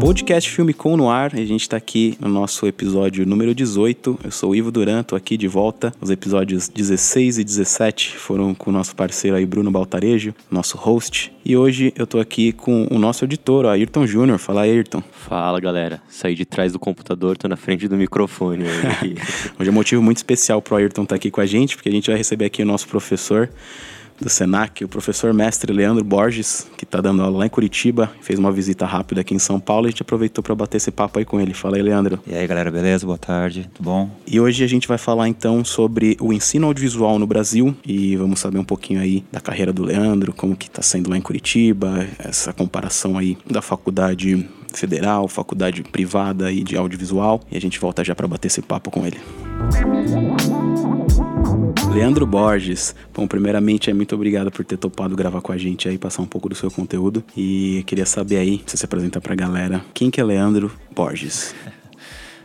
Podcast Filme Com no ar, a gente está aqui no nosso episódio número 18. Eu sou o Ivo Duran, tô aqui de volta. Os episódios 16 e 17 foram com o nosso parceiro aí, Bruno Baltarejo, nosso host. E hoje eu tô aqui com o nosso editor, o Ayrton Júnior. Fala, Ayrton. Fala, galera. Saí de trás do computador, tô na frente do microfone. hoje é um motivo muito especial pro Ayrton estar tá aqui com a gente, porque a gente vai receber aqui o nosso professor do Senac, o professor mestre Leandro Borges, que está dando aula lá em Curitiba, fez uma visita rápida aqui em São Paulo e a gente aproveitou para bater esse papo aí com ele. Fala aí, Leandro. E aí, galera, beleza? Boa tarde, tudo bom? E hoje a gente vai falar então sobre o ensino audiovisual no Brasil e vamos saber um pouquinho aí da carreira do Leandro, como que está sendo lá em Curitiba, essa comparação aí da faculdade federal, faculdade privada aí de audiovisual e a gente volta já para bater esse papo com ele. Leandro Borges, bom, primeiramente, é muito obrigado por ter topado gravar com a gente aí, passar um pouco do seu conteúdo. E queria saber aí, se você apresentar pra galera, quem que é Leandro Borges?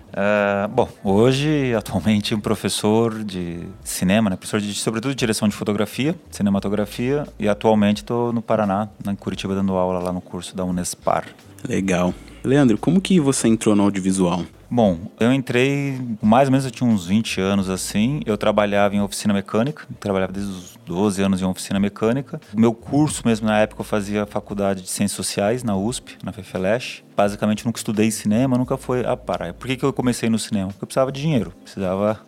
Uh, bom, hoje, atualmente, um professor de cinema, né? professor de, sobretudo, de direção de fotografia, cinematografia, e atualmente estou no Paraná, em Curitiba, dando aula lá no curso da Unespar. Legal. Leandro, como que você entrou no audiovisual? Bom, eu entrei, mais ou menos eu tinha uns 20 anos assim. Eu trabalhava em oficina mecânica, trabalhava desde os 12 anos em oficina mecânica. Meu curso mesmo na época eu fazia faculdade de Ciências Sociais na USP, na FEFELESH. Basicamente nunca estudei cinema, nunca foi a parar. Por que, que eu comecei no cinema? Porque eu precisava de dinheiro, precisava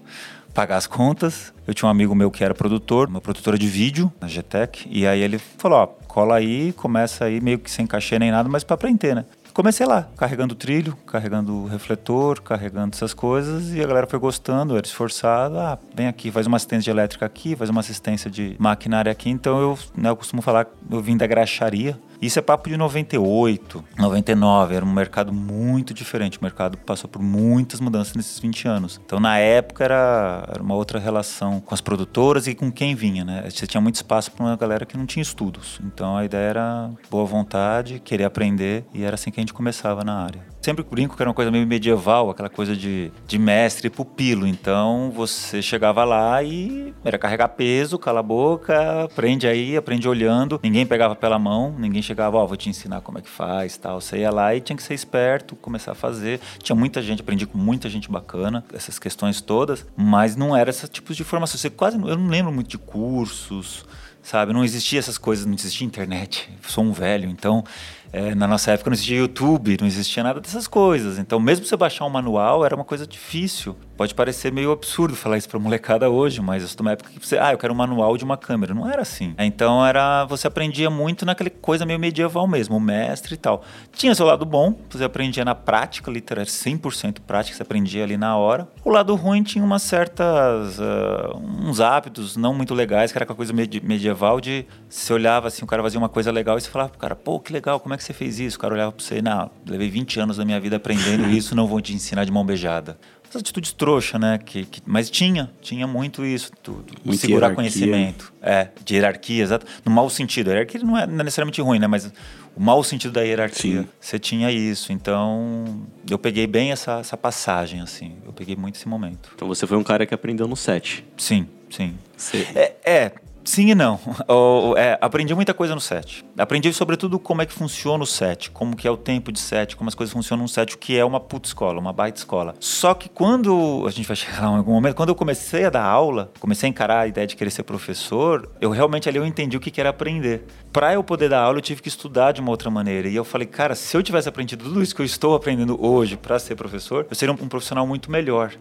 pagar as contas. Eu tinha um amigo meu que era produtor, uma produtora de vídeo na GTEC, e aí ele falou: ó, cola aí, começa aí meio que sem cachê nem nada, mas para aprender, né? Comecei lá, carregando trilho, carregando refletor, carregando essas coisas, e a galera foi gostando, era esforçado. Ah, vem aqui, faz uma assistência de elétrica aqui, faz uma assistência de maquinária aqui. Então eu, né, eu costumo falar, eu vim da graxaria, isso é papo de 98, 99, era um mercado muito diferente. O mercado passou por muitas mudanças nesses 20 anos. Então, na época, era, era uma outra relação com as produtoras e com quem vinha, né? Você tinha muito espaço para uma galera que não tinha estudos. Então, a ideia era boa vontade, querer aprender, e era assim que a gente começava na área sempre brinco que era uma coisa meio medieval, aquela coisa de, de mestre e pupilo. Então você chegava lá e era carregar peso, cala a boca, aprende aí, aprende olhando. Ninguém pegava pela mão, ninguém chegava, ó, oh, vou te ensinar como é que faz tal. Você ia lá e tinha que ser esperto, começar a fazer. Tinha muita gente, aprendi com muita gente bacana, essas questões todas, mas não era esses tipos de formação. Você quase, eu não lembro muito de cursos, sabe? Não existia essas coisas, não existia internet. Sou um velho, então é, na nossa época não existia YouTube, não existia nada dessas coisas. Então, mesmo você baixar um manual, era uma coisa difícil. Pode parecer meio absurdo falar isso pra molecada hoje, mas eu sou uma época que você, ah, eu quero um manual de uma câmera. Não era assim. Então, era você aprendia muito naquela coisa meio medieval mesmo, o mestre e tal. Tinha seu lado bom, você aprendia na prática, literal, 100% prática, você aprendia ali na hora. O lado ruim tinha umas certas, uh, uns hábitos não muito legais, que era aquela coisa medieval de você olhava assim, o cara fazia uma coisa legal e você falava, cara, pô, que legal, como é que você fez isso? O cara olhava pra você, não, levei 20 anos da minha vida aprendendo isso, não vou te ensinar de mão beijada. Essa atitude trouxa, né? Que, que, mas tinha, tinha muito isso, tudo. Muito segurar hierarquia. conhecimento. É, de hierarquia, exato. No mau sentido. A hierarquia não é, não é necessariamente ruim, né? Mas o mau sentido da hierarquia. Sim. Você tinha isso. Então, eu peguei bem essa, essa passagem, assim. Eu peguei muito esse momento. Então você foi um cara que aprendeu no set. Sim, sim. É, é, Sim e não. é, aprendi muita coisa no set. Aprendi sobretudo como é que funciona o set, como que é o tempo de set, como as coisas funcionam no set, o que é uma puta escola, uma baita escola. Só que quando a gente vai chegar lá em algum momento, quando eu comecei a dar aula, comecei a encarar a ideia de querer ser professor, eu realmente ali eu entendi o que, que era aprender. Para eu poder dar aula, eu tive que estudar de uma outra maneira. E eu falei, cara, se eu tivesse aprendido tudo isso que eu estou aprendendo hoje para ser professor, eu seria um profissional muito melhor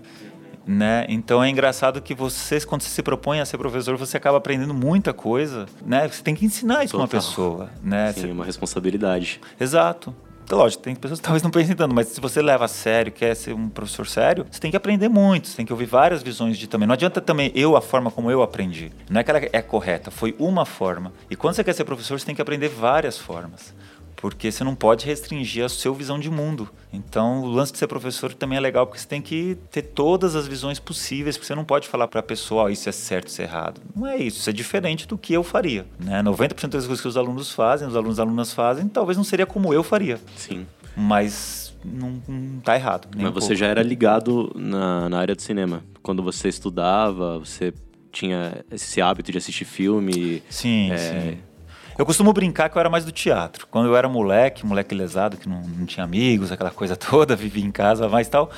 né? Então é engraçado que você, quando você se propõe a ser professor, você acaba aprendendo muita coisa, né? Você tem que ensinar isso para uma pessoa, né? Sim, você... uma responsabilidade. Exato. Então, lógico, tem pessoas que talvez não pensem tanto, mas se você leva a sério, quer ser um professor sério, você tem que aprender muito, você tem que ouvir várias visões de também. Não adianta também eu, a forma como eu aprendi. Não é que ela é correta, foi uma forma. E quando você quer ser professor, você tem que aprender várias formas porque você não pode restringir a sua visão de mundo. Então, o lance de ser professor também é legal, porque você tem que ter todas as visões possíveis, porque você não pode falar para a pessoa, oh, isso é certo, isso é errado. Não é isso, isso é diferente do que eu faria. Né? 90% das coisas que os alunos fazem, os alunos e alunas fazem, talvez não seria como eu faria. Sim. Mas não, não tá errado. Mas um você pouco. já era ligado na, na área do cinema. Quando você estudava, você tinha esse hábito de assistir filme. Sim, É. sim. Eu costumo brincar que eu era mais do teatro. Quando eu era moleque, moleque lesado, que não, não tinha amigos, aquela coisa toda, vivia em casa mais tal,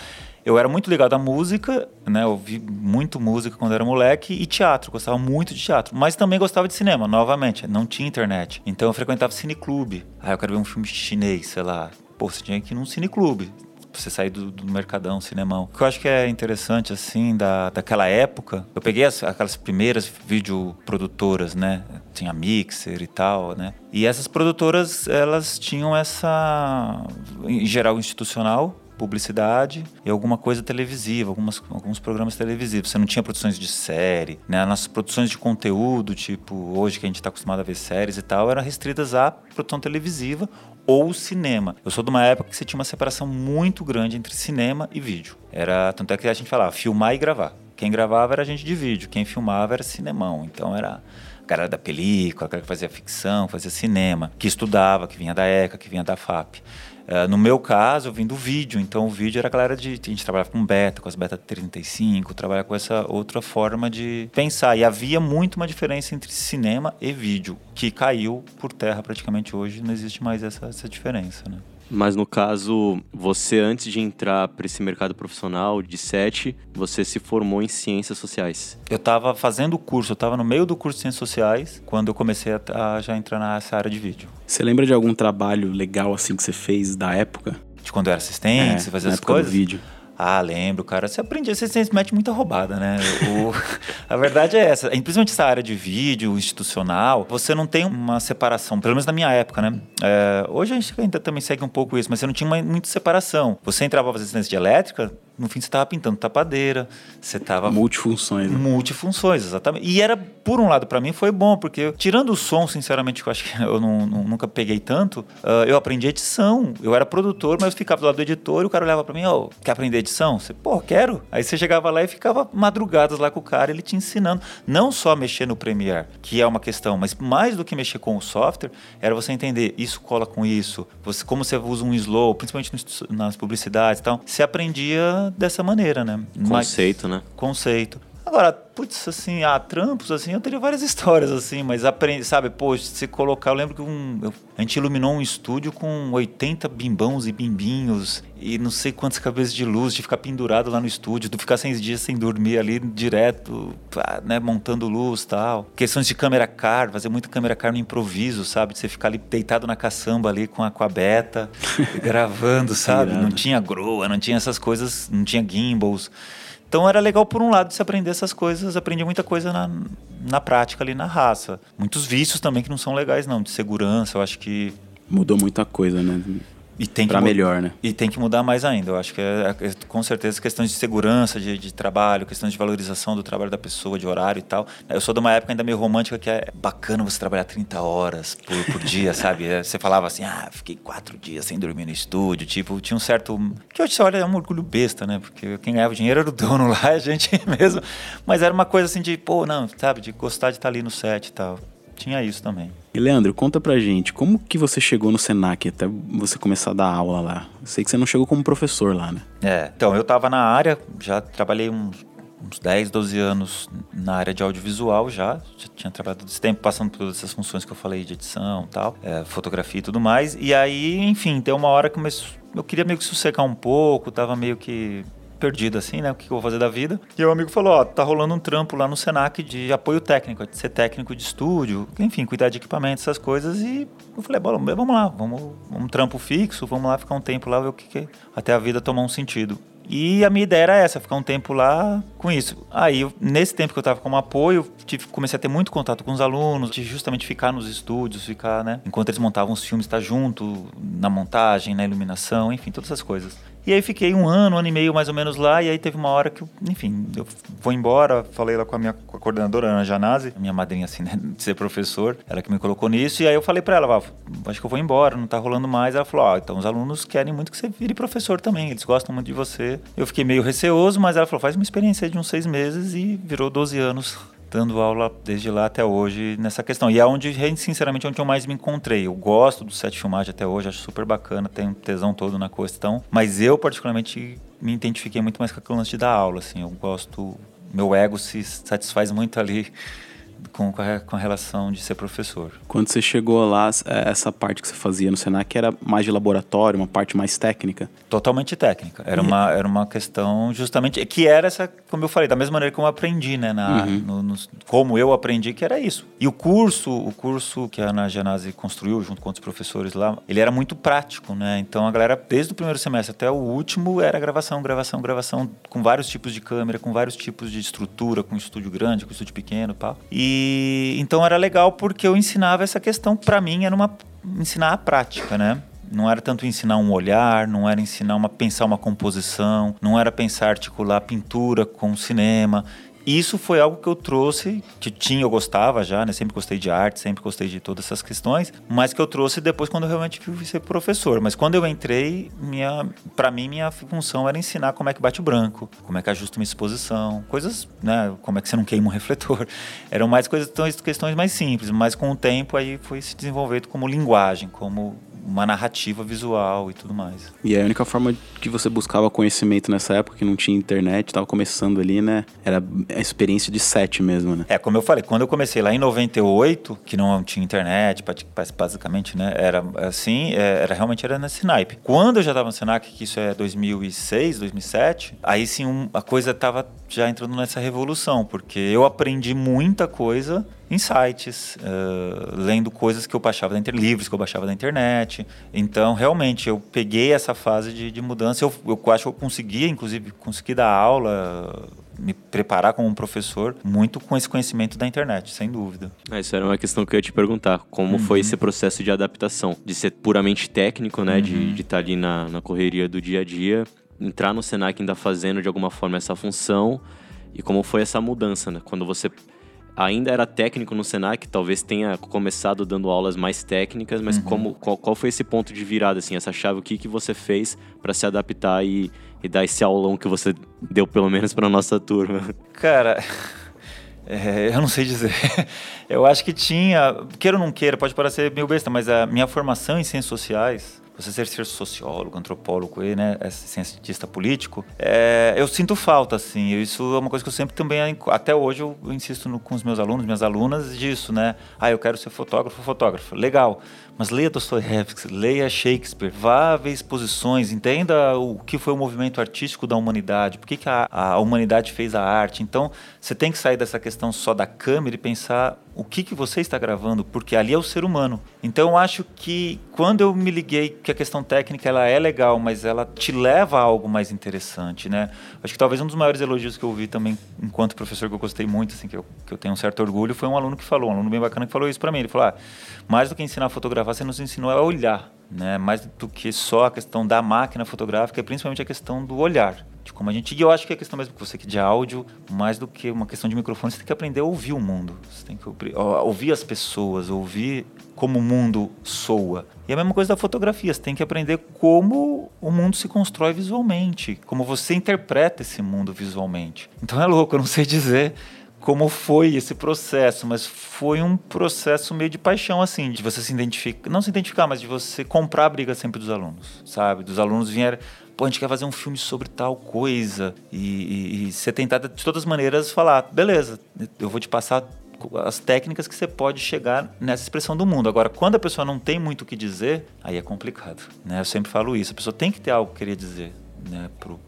eu era muito ligado à música, né? Eu ouvi muito música quando era moleque e teatro, gostava muito de teatro. Mas também gostava de cinema, novamente, não tinha internet. Então eu frequentava cineclube. Ah, eu quero ver um filme chinês, sei lá. Pô, você tinha que ir num cineclube você sair do, do mercadão, cinemão. O que eu acho que é interessante, assim, da, daquela época, eu peguei as- aquelas primeiras videoprodutoras, né? Tinha Mixer e tal, né? E essas produtoras, elas tinham essa, em geral, institucional, publicidade e alguma coisa televisiva, algumas, alguns programas televisivos. Você não tinha produções de série, né? As nossas produções de conteúdo, tipo, hoje que a gente está acostumado a ver séries e tal, eram restritas à produção televisiva ou cinema. Eu sou de uma época que você tinha uma separação muito grande entre cinema e vídeo. Era, tanto é que a gente falava filmar e gravar. Quem gravava era gente de vídeo, quem filmava era cinemão. Então era a galera da película, a galera que fazia ficção, fazia cinema, que estudava, que vinha da ECA, que vinha da FAP. Eh, no meu caso, eu vim do vídeo, então o vídeo era a galera de. A gente trabalhava com beta, com as beta 35, trabalhava com essa outra forma de pensar. E havia muito uma diferença entre cinema e vídeo, que caiu por terra praticamente hoje, não existe mais essa, essa diferença, né? Mas no caso, você antes de entrar para esse mercado profissional de set, você se formou em ciências sociais. Eu estava fazendo o curso, eu estava no meio do curso de Ciências Sociais, quando eu comecei a, a já entrar nessa área de vídeo. Você lembra de algum trabalho legal assim que você fez da época? De quando eu era assistente, você fazia É, na as época coisas. do vídeo. Ah, lembro, cara. Você aprende, você, você mete muita roubada, né? O- a verdade é essa. Principalmente essa área de vídeo institucional, você não tem uma separação, pelo menos na minha época, né? É, hoje a gente ainda também segue um pouco isso, mas você não tinha uma, muita separação. Você entrava pra fazer assistência de elétrica, no fim você estava pintando tapadeira, você estava Multifunções. né? Multifunções, exatamente. E era, por um lado, pra mim foi bom, porque tirando o som, sinceramente, que eu acho que eu não- não- nunca peguei tanto, ah, eu aprendi edição. Eu era produtor, mas eu ficava do lado do editor e o cara olhava pra mim, ó, quer aprender edição? Você, pô, quero. Aí você chegava lá e ficava madrugadas lá com o cara, ele te ensinando. Não só mexer no Premiere, que é uma questão, mas mais do que mexer com o software, era você entender isso cola com isso, você, como você usa um slow, principalmente nas publicidades e tal. Você aprendia dessa maneira, né? Mas- Conceito, né? conceito. Agora, putz, assim, ah, trampos, assim, eu teria várias histórias, assim, mas aprende, sabe, pô, se colocar, eu lembro que um, eu- a gente iluminou um estúdio com 80 bimbãos e bimbinhos e não sei quantas cabeças de luz, de ficar pendurado lá no estúdio, de ficar seis dias sem dormir ali direto, né, montando luz e tal. Questões de câmera car, fazer muita câmera car no improviso, sabe, de você ficar ali deitado na caçamba ali com a, com a beta, gravando, sabe, não tinha grua, não tinha essas coisas, não tinha gimbals. Então era legal por um lado se aprender essas coisas, aprendi muita coisa na, na prática ali na raça. Muitos vícios também que não são legais não, de segurança, eu acho que Mudou muita coisa, né? E tem melhor, né? E tem que mudar mais ainda. Eu acho que é, é, com certeza questões de segurança, de, de trabalho, questões de valorização do trabalho da pessoa, de horário e tal. Eu sou de uma época ainda meio romântica que é bacana você trabalhar 30 horas por, por dia, sabe? É, Você falava assim, ah, fiquei quatro dias sem dormir no estúdio. Tipo, tinha um certo. Que hoje você olha, é um orgulho besta, né? Porque quem ganhava dinheiro era o dono lá, a gente mesmo. Mas era uma coisa assim de, pô, não, sabe? De gostar de estar ali no set e tal. Tinha isso também. E Leandro, conta pra gente, como que você chegou no Senac até você começar a dar aula lá? Eu sei que você não chegou como professor lá, né? É, então eu tava na área, já trabalhei uns, uns 10, 12 anos na área de audiovisual já, já tinha trabalhado desse tempo passando por todas essas funções que eu falei de edição e tal, é, fotografia e tudo mais. E aí, enfim, tem uma hora que eu queria meio que sossegar um pouco, tava meio que perdido assim, né? O que eu vou fazer da vida? E o amigo falou: Ó, tá rolando um trampo lá no Senac de apoio técnico, de ser técnico de estúdio, enfim, cuidar de equipamentos, essas coisas. E eu falei: Bom, vamos lá, vamos um trampo fixo, vamos lá ficar um tempo lá, ver o que, que até a vida tomar um sentido. E a minha ideia era essa, ficar um tempo lá com isso. Aí, nesse tempo que eu estava como apoio, tive, comecei a ter muito contato com os alunos, de justamente ficar nos estúdios, ficar, né? Enquanto eles montavam os filmes, estar junto na montagem, na iluminação, enfim, todas essas coisas. E aí fiquei um ano, um ano e meio mais ou menos lá, e aí teve uma hora que, eu, enfim, eu vou embora, falei lá com a minha com a coordenadora, Ana Janazzi, minha madrinha, assim, né, de ser professor, ela que me colocou nisso, e aí eu falei pra ela, "Val, acho que eu vou embora, não tá rolando mais. Ela falou, ó, então os alunos querem muito que você vire professor também, eles gostam muito de você. Eu fiquei meio receoso, mas ela falou, faz uma experiência de uns seis meses, e virou 12 anos dando aula desde lá até hoje nessa questão. E é onde, sinceramente, é onde eu mais me encontrei. Eu gosto do set de filmagem até hoje, acho super bacana, tenho tesão todo na questão. Mas eu, particularmente, me identifiquei muito mais com aquele lance dar aula, assim. Eu gosto... Meu ego se satisfaz muito ali com, com a, com, a, relação de ser professor. Quando você chegou lá, é, essa parte que você fazia no Senac era mais de laboratório, uma parte mais técnica? Totalmente técnica. Era, uma, era uma questão justamente que era essa, como eu falei, da mesma maneira que eu aprendi, né? Na, uhum. no, no, como eu aprendi que era isso. E o curso, o curso que a Ana Janase construiu junto com outros professores lá, ele era muito prático, né? Então a galera, desde o primeiro semestre até o último, era gravação, gravação, gravação, com vários tipos de câmera, com vários tipos de estrutura, com estúdio grande, com estúdio pequeno e tal. E então era legal porque eu ensinava essa questão para mim era uma ensinar a prática, né? Não era tanto ensinar um olhar, não era ensinar uma pensar uma composição, não era pensar articular pintura com cinema isso foi algo que eu trouxe, que tinha, eu gostava já, né? Sempre gostei de arte, sempre gostei de todas essas questões, mas que eu trouxe depois quando eu realmente fui ser professor. Mas quando eu entrei, minha, para mim, minha função era ensinar como é que bate o branco, como é que ajusta uma exposição, coisas, né? Como é que você não queima um refletor. Eram mais coisas, questões mais simples, mas com o tempo aí foi se desenvolvendo como linguagem, como uma narrativa visual e tudo mais. E a única forma que você buscava conhecimento nessa época, que não tinha internet, estava começando ali, né? Era a experiência de set mesmo, né? É, como eu falei, quando eu comecei lá em 98, que não tinha internet, basicamente, né? Era assim, é, era realmente era nesse naipe. Quando eu já estava no Senac, que isso é 2006, 2007, aí sim um, a coisa estava já entrando nessa revolução, porque eu aprendi muita coisa em sites, uh, lendo coisas que eu baixava da internet, livros que eu baixava da internet. Então, realmente, eu peguei essa fase de, de mudança. Eu, eu acho que eu consegui, inclusive, consegui dar aula, me preparar como um professor muito com esse conhecimento da internet, sem dúvida. Ah, isso era uma questão que eu ia te perguntar. Como uhum. foi esse processo de adaptação? De ser puramente técnico, né? Uhum. De estar tá ali na, na correria do dia a dia, entrar no Senac ainda fazendo de alguma forma essa função. E como foi essa mudança, né? Quando você ainda era técnico no Senac, talvez tenha começado dando aulas mais técnicas, mas uhum. como, qual, qual, foi esse ponto de virada, assim, essa chave? O que, que você fez para se adaptar e, e dar esse aulão que você deu, pelo menos, para nossa turma? Cara, é, eu não sei dizer. Eu acho que tinha, queira ou não queira, pode parecer meio besta, mas a minha formação em ciências sociais você ser, ser sociólogo, antropólogo e né, cientista político, é, eu sinto falta, assim. Isso é uma coisa que eu sempre também, até hoje, eu, eu insisto no, com os meus alunos, minhas alunas, disso, né? Ah, eu quero ser fotógrafo, fotógrafo. Legal. Mas leia Dostoiévski, leia Shakespeare, vá ver exposições, entenda o que foi o movimento artístico da humanidade, por que, que a, a humanidade fez a arte. Então, você tem que sair dessa questão só da câmera e pensar o que, que você está gravando, porque ali é o ser humano. Então, eu acho que quando eu me liguei que a questão técnica ela é legal, mas ela te leva a algo mais interessante, né? Acho que talvez um dos maiores elogios que eu ouvi também, enquanto professor, que eu gostei muito, assim, que eu, que eu tenho um certo orgulho, foi um aluno que falou, um aluno bem bacana que falou isso para mim. Ele falou: ah, mais do que ensinar a fotografar, você nos ensinou a olhar, né? Mais do que só a questão da máquina fotográfica, é principalmente a questão do olhar. De como a gente. E eu acho que é questão mesmo que você que de áudio, mais do que uma questão de microfone, você tem que aprender a ouvir o mundo. Você tem que ouvir as pessoas, ouvir como o mundo soa. E a mesma coisa da fotografia, você tem que aprender como o mundo se constrói visualmente, como você interpreta esse mundo visualmente. Então é louco, eu não sei dizer como foi esse processo, mas foi um processo meio de paixão, assim, de você se identificar, não se identificar, mas de você comprar a briga sempre dos alunos, sabe? Dos alunos vierem, pô, a gente quer fazer um filme sobre tal coisa, e, e, e você tentar de todas as maneiras falar, beleza, eu vou te passar as técnicas que você pode chegar nessa expressão do mundo. Agora, quando a pessoa não tem muito o que dizer, aí é complicado, né? Eu sempre falo isso, a pessoa tem que ter algo que querer dizer, né, pro,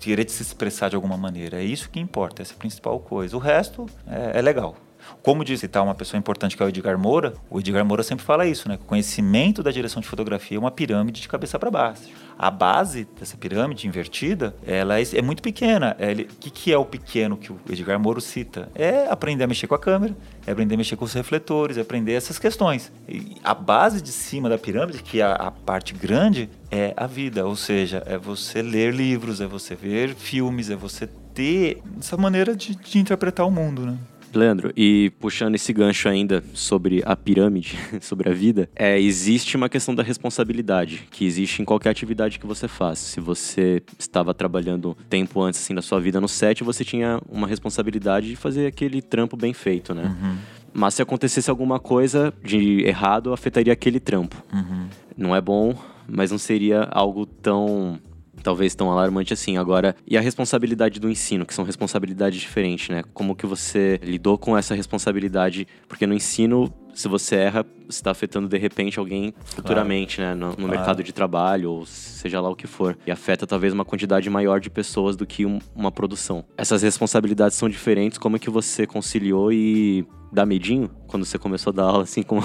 querer se expressar de alguma maneira. É isso que importa, essa é a principal coisa. O resto é, é legal. Como disse tá, uma pessoa importante que é o Edgar Moura, o Edgar Moura sempre fala isso, né? O conhecimento da direção de fotografia é uma pirâmide de cabeça para baixo. A base dessa pirâmide invertida, ela é, é muito pequena. O que, que é o pequeno que o Edgar Moura cita? É aprender a mexer com a câmera, é aprender a mexer com os refletores, é aprender essas questões. E a base de cima da pirâmide, que é a, a parte grande, é a vida. Ou seja, é você ler livros, é você ver filmes, é você ter essa maneira de, de interpretar o mundo, né? Leandro, e puxando esse gancho ainda sobre a pirâmide, sobre a vida, é, existe uma questão da responsabilidade, que existe em qualquer atividade que você faz. Se você estava trabalhando tempo antes assim da sua vida no set, você tinha uma responsabilidade de fazer aquele trampo bem feito, né? Uhum. Mas se acontecesse alguma coisa de errado, afetaria aquele trampo. Uhum. Não é bom, mas não seria algo tão talvez tão alarmante assim. Agora, e a responsabilidade do ensino, que são responsabilidades diferentes, né? Como que você lidou com essa responsabilidade? Porque no ensino, se você erra, você está afetando de repente alguém futuramente, né? No, no Claro. mercado de trabalho, ou seja lá o que for. E afeta talvez uma quantidade maior de pessoas do que um- uma produção. Essas responsabilidades são diferentes. Como é que você conciliou e dá medinho quando você começou a dar aula, assim como.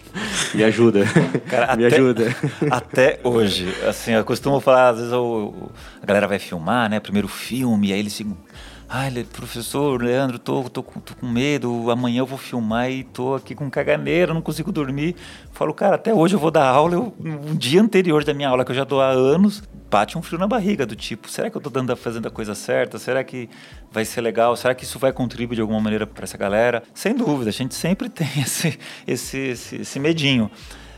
Me ajuda. Cara, Me até- ajuda. Até hoje, assim, eu costumo falar, às vezes eu- a galera vai filmar, né? Primeiro filme, aí eles ficam. Ai, professor Leandro, tô, tô, tô com medo, amanhã eu vou filmar e tô aqui com caganeira, não consigo dormir. Falo, cara, até hoje eu vou dar aula, eu, um dia anterior da minha aula, que eu já dou há anos, bate um frio na barriga, do tipo, será que eu tô dando, fazendo a coisa certa? Será que vai ser legal? Será que isso vai contribuir de alguma maneira para essa galera? Sem dúvida, a gente sempre tem esse, esse, esse, esse medinho.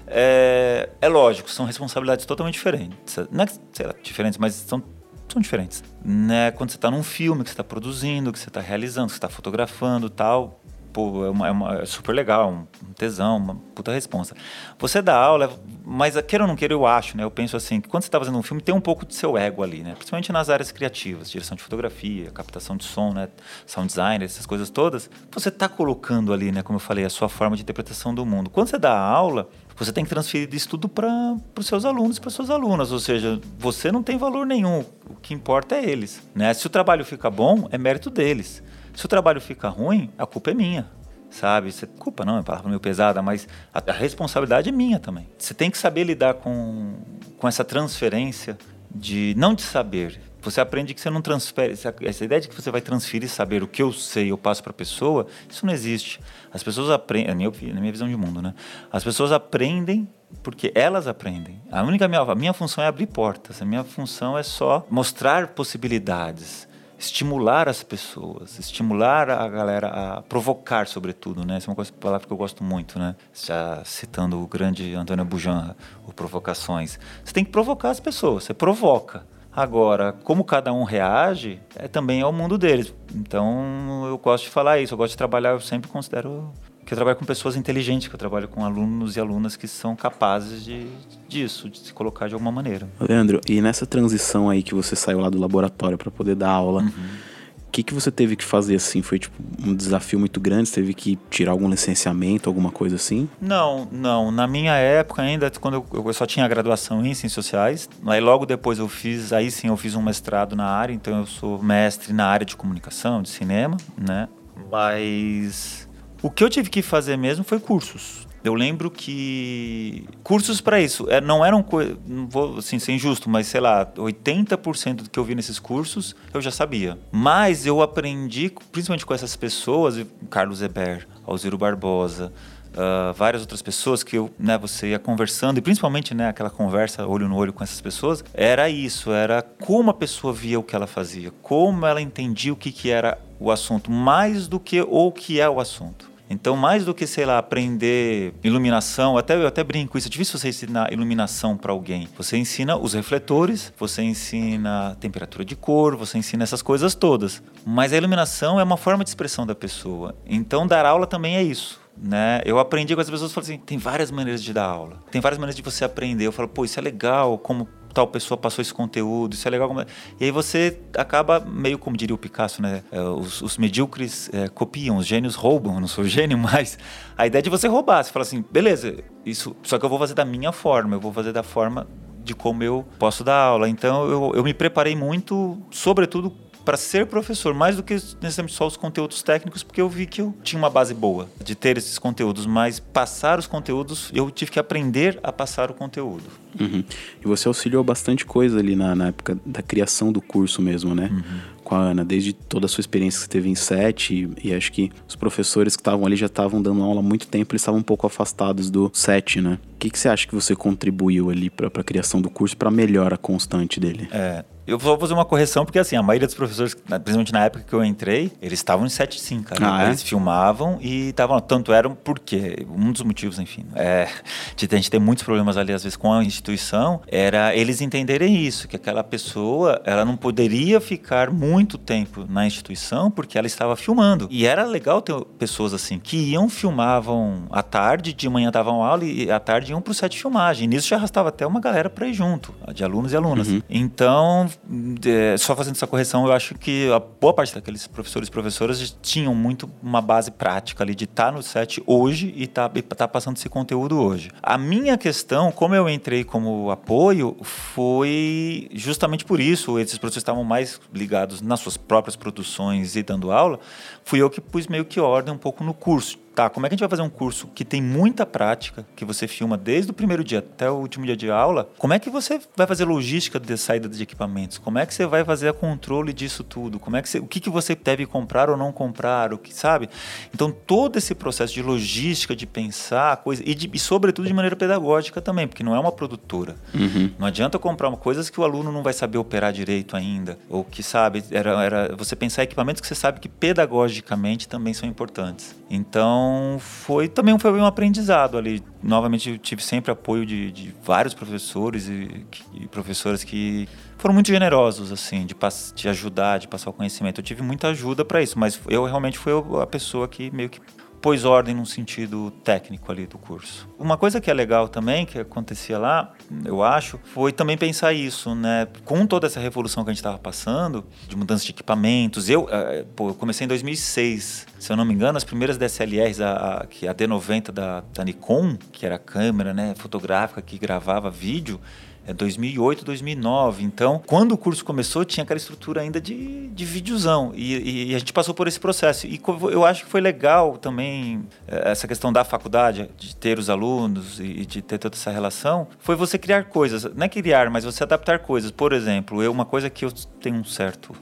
É, é lógico, são responsabilidades totalmente diferentes. Não é sei lá, diferentes, mas são, são diferentes. Né? Quando você está num filme que você está produzindo, que você está realizando, que você está fotografando tal, pô, é, uma- é uma- é super legal, um, tesão, uma puta responsa. Você dá aula, mas queira ou não queira, eu acho, né? Eu penso assim, que quando você está fazendo um filme, tem um pouco de seu ego ali, né? Principalmente nas áreas criativas, direção de fotografia, captação de som, né? Sound design, essas coisas todas. Você está colocando ali, né? Como eu falei, a sua forma de interpretação do mundo. Quando você dá aula, você tem que transferir isso tudo para os seus alunos, para suas alunas. Ou seja, você não tem valor nenhum. O que importa é eles. Né? Se o trabalho fica bom, é mérito deles. Se o trabalho fica ruim, a culpa é minha. Sabe? Você, culpa não, é uma palavra meio pesada, mas a, a responsabilidade é minha também. Você tem que saber lidar com, com essa transferência de não de saber. Você aprende que você não transfere. Essa, ideia de que você vai transferir saber o que eu sei, eu passo para a pessoa, isso não existe. As pessoas aprendem, na minha, opi- na minha visão de mundo, né? As pessoas aprendem porque elas aprendem. A única minha, a minha função é abrir portas. A minha função é só mostrar possibilidades, estimular as pessoas, estimular a galera a provocar, sobretudo, né? Essa é uma coisa, palavra que eu gosto muito, né? Já citando o grande Antônio Bujanra, o Provocações. Você tem que provocar as pessoas, você provoca. Agora, como cada um reage, é, também é o mundo deles. Então, eu gosto de falar isso, eu gosto de trabalhar, eu sempre considero que eu trabalho com pessoas inteligentes, que eu trabalho com alunos e alunas que são capazes de, disso, de se colocar de alguma maneira. Leandro, e nessa transição aí que você saiu lá do laboratório para poder dar aula, Uhum. Que, que você teve que fazer assim? Foi tipo um desafio muito grande? Você teve que tirar algum licenciamento, alguma coisa assim? Não, não. Na minha época ainda, quando eu, eu só tinha graduação em Ciências Sociais, aí logo depois eu fiz, aí sim eu fiz um mestrado na área, então eu sou mestre na área de comunicação, de cinema, né? Mas o que eu tive que fazer mesmo foi cursos. Eu lembro que cursos para isso é, não eram não vou assim ser injusto, mas sei lá, 80% do que eu vi nesses cursos eu já sabia. Mas eu aprendi, principalmente com essas pessoas, Carlos Eber, Alziro Barbosa, ah, várias outras pessoas que eu, né, você ia conversando e principalmente, né, aquela conversa olho no olho com essas pessoas, era isso, era como a pessoa via o que ela fazia, como ela entendia o que, que era o assunto, mais do que o que é o assunto. Então, mais do que, sei lá, aprender iluminação, até eu até brinco isso, é difícil você ensinar iluminação para alguém. Você ensina os refletores, você ensina temperatura de cor, você ensina essas coisas todas. Mas a iluminação é uma forma de expressão da pessoa. Então, dar aula também é isso. Né? Eu aprendi com as pessoas, falam assim, tem várias maneiras de dar aula. Tem várias maneiras de você aprender. Eu falo, pô, isso é legal, como tal pessoa passou esse conteúdo, isso é legal. E aí você acaba meio como diria o Picasso, né? É, Os, os medíocres é, copiam, os gênios roubam. Eu não sou gênio, mas a ideia é de você roubar. Você fala assim, beleza, isso, só que eu vou fazer da minha forma, eu vou fazer da forma de como eu posso dar aula. Então eu, eu me preparei muito, sobretudo para ser professor, mais do que necessariamente só os conteúdos técnicos, porque eu vi que eu tinha uma base boa de ter esses conteúdos, mas passar os conteúdos, eu tive que aprender a passar o conteúdo. Uhum. E você auxiliou bastante coisa ali na, na época da criação do curso mesmo, né? Com a Ana, desde toda a sua experiência que você teve em set, e, e acho que os professores que estavam ali já estavam dando aula há muito tempo, eles estavam um pouco afastados do set, né? Que, que você acha que você contribuiu ali para a criação do curso, para a melhora constante dele? É, eu vou fazer uma correção, porque assim, a maioria dos professores, principalmente na época que eu entrei, eles estavam em 7.5, cara. Ah, é? Eles filmavam e estavam. Tanto eram porque, um dos motivos, enfim, é, de a gente ter muitos problemas ali, às vezes, com a instituição, era eles entenderem isso, que aquela pessoa, ela não poderia ficar muito tempo na instituição porque ela estava filmando. E era legal ter pessoas assim, que iam, filmavam à tarde, de manhã davam aula e à tarde iam pro set de filmagem. Nisso já arrastava até uma galera para ir junto, de alunos e alunas. Então, é, só fazendo essa correção, eu acho que a boa parte daqueles professores e professoras tinham muito uma base prática ali de estar tá no set hoje e estar tá, tá passando esse conteúdo hoje. A minha questão, como eu entrei como apoio, foi justamente por isso, esses professores estavam mais ligados nas suas próprias produções e dando aula, fui eu que pus meio que ordem um pouco no curso tá, como é que a gente vai fazer um curso que tem muita prática, que você filma desde o primeiro dia até o último dia de aula? Como é que você vai fazer logística de saída de equipamentos? Como é que você vai fazer a controle disso tudo? Como é que você, o que, que você deve comprar ou não comprar? O que sabe? Então todo esse processo de logística, de pensar coisa e, de, e sobretudo de maneira pedagógica também, porque não é uma produtora. Uhum. Não adianta comprar coisas que o aluno não vai saber operar direito ainda, ou que sabe era, era você pensar equipamentos que você sabe que pedagogicamente também são importantes. Então então, foi também foi um aprendizado ali. Novamente, eu tive sempre apoio de, de vários professores e, e, professoras que foram muito generosos, assim, de, de ajudar, de passar o conhecimento. Eu tive muita ajuda para isso, mas eu realmente fui a pessoa que meio que pôs ordem no sentido técnico ali do curso. Uma coisa que é legal também, que acontecia lá, eu acho, foi também pensar isso, né? Com toda essa revolução que a gente estava passando, de mudança de equipamentos, eu, uh, pô, eu comecei em 2006, se eu não me engano, as primeiras DSLRs, a, a, que a D90 da, da Nikon, que era a câmera né, fotográfica que gravava vídeo, é 2008, 2009. Então, quando o curso começou, tinha aquela estrutura ainda de, de videozão. E, e, a gente passou por esse processo. E eu acho que foi legal também é, essa questão da faculdade, de ter os alunos e de ter toda essa relação, foi você criar coisas. Não é criar, mas você adaptar coisas. Por exemplo, eu, uma coisa que eu tenho um certo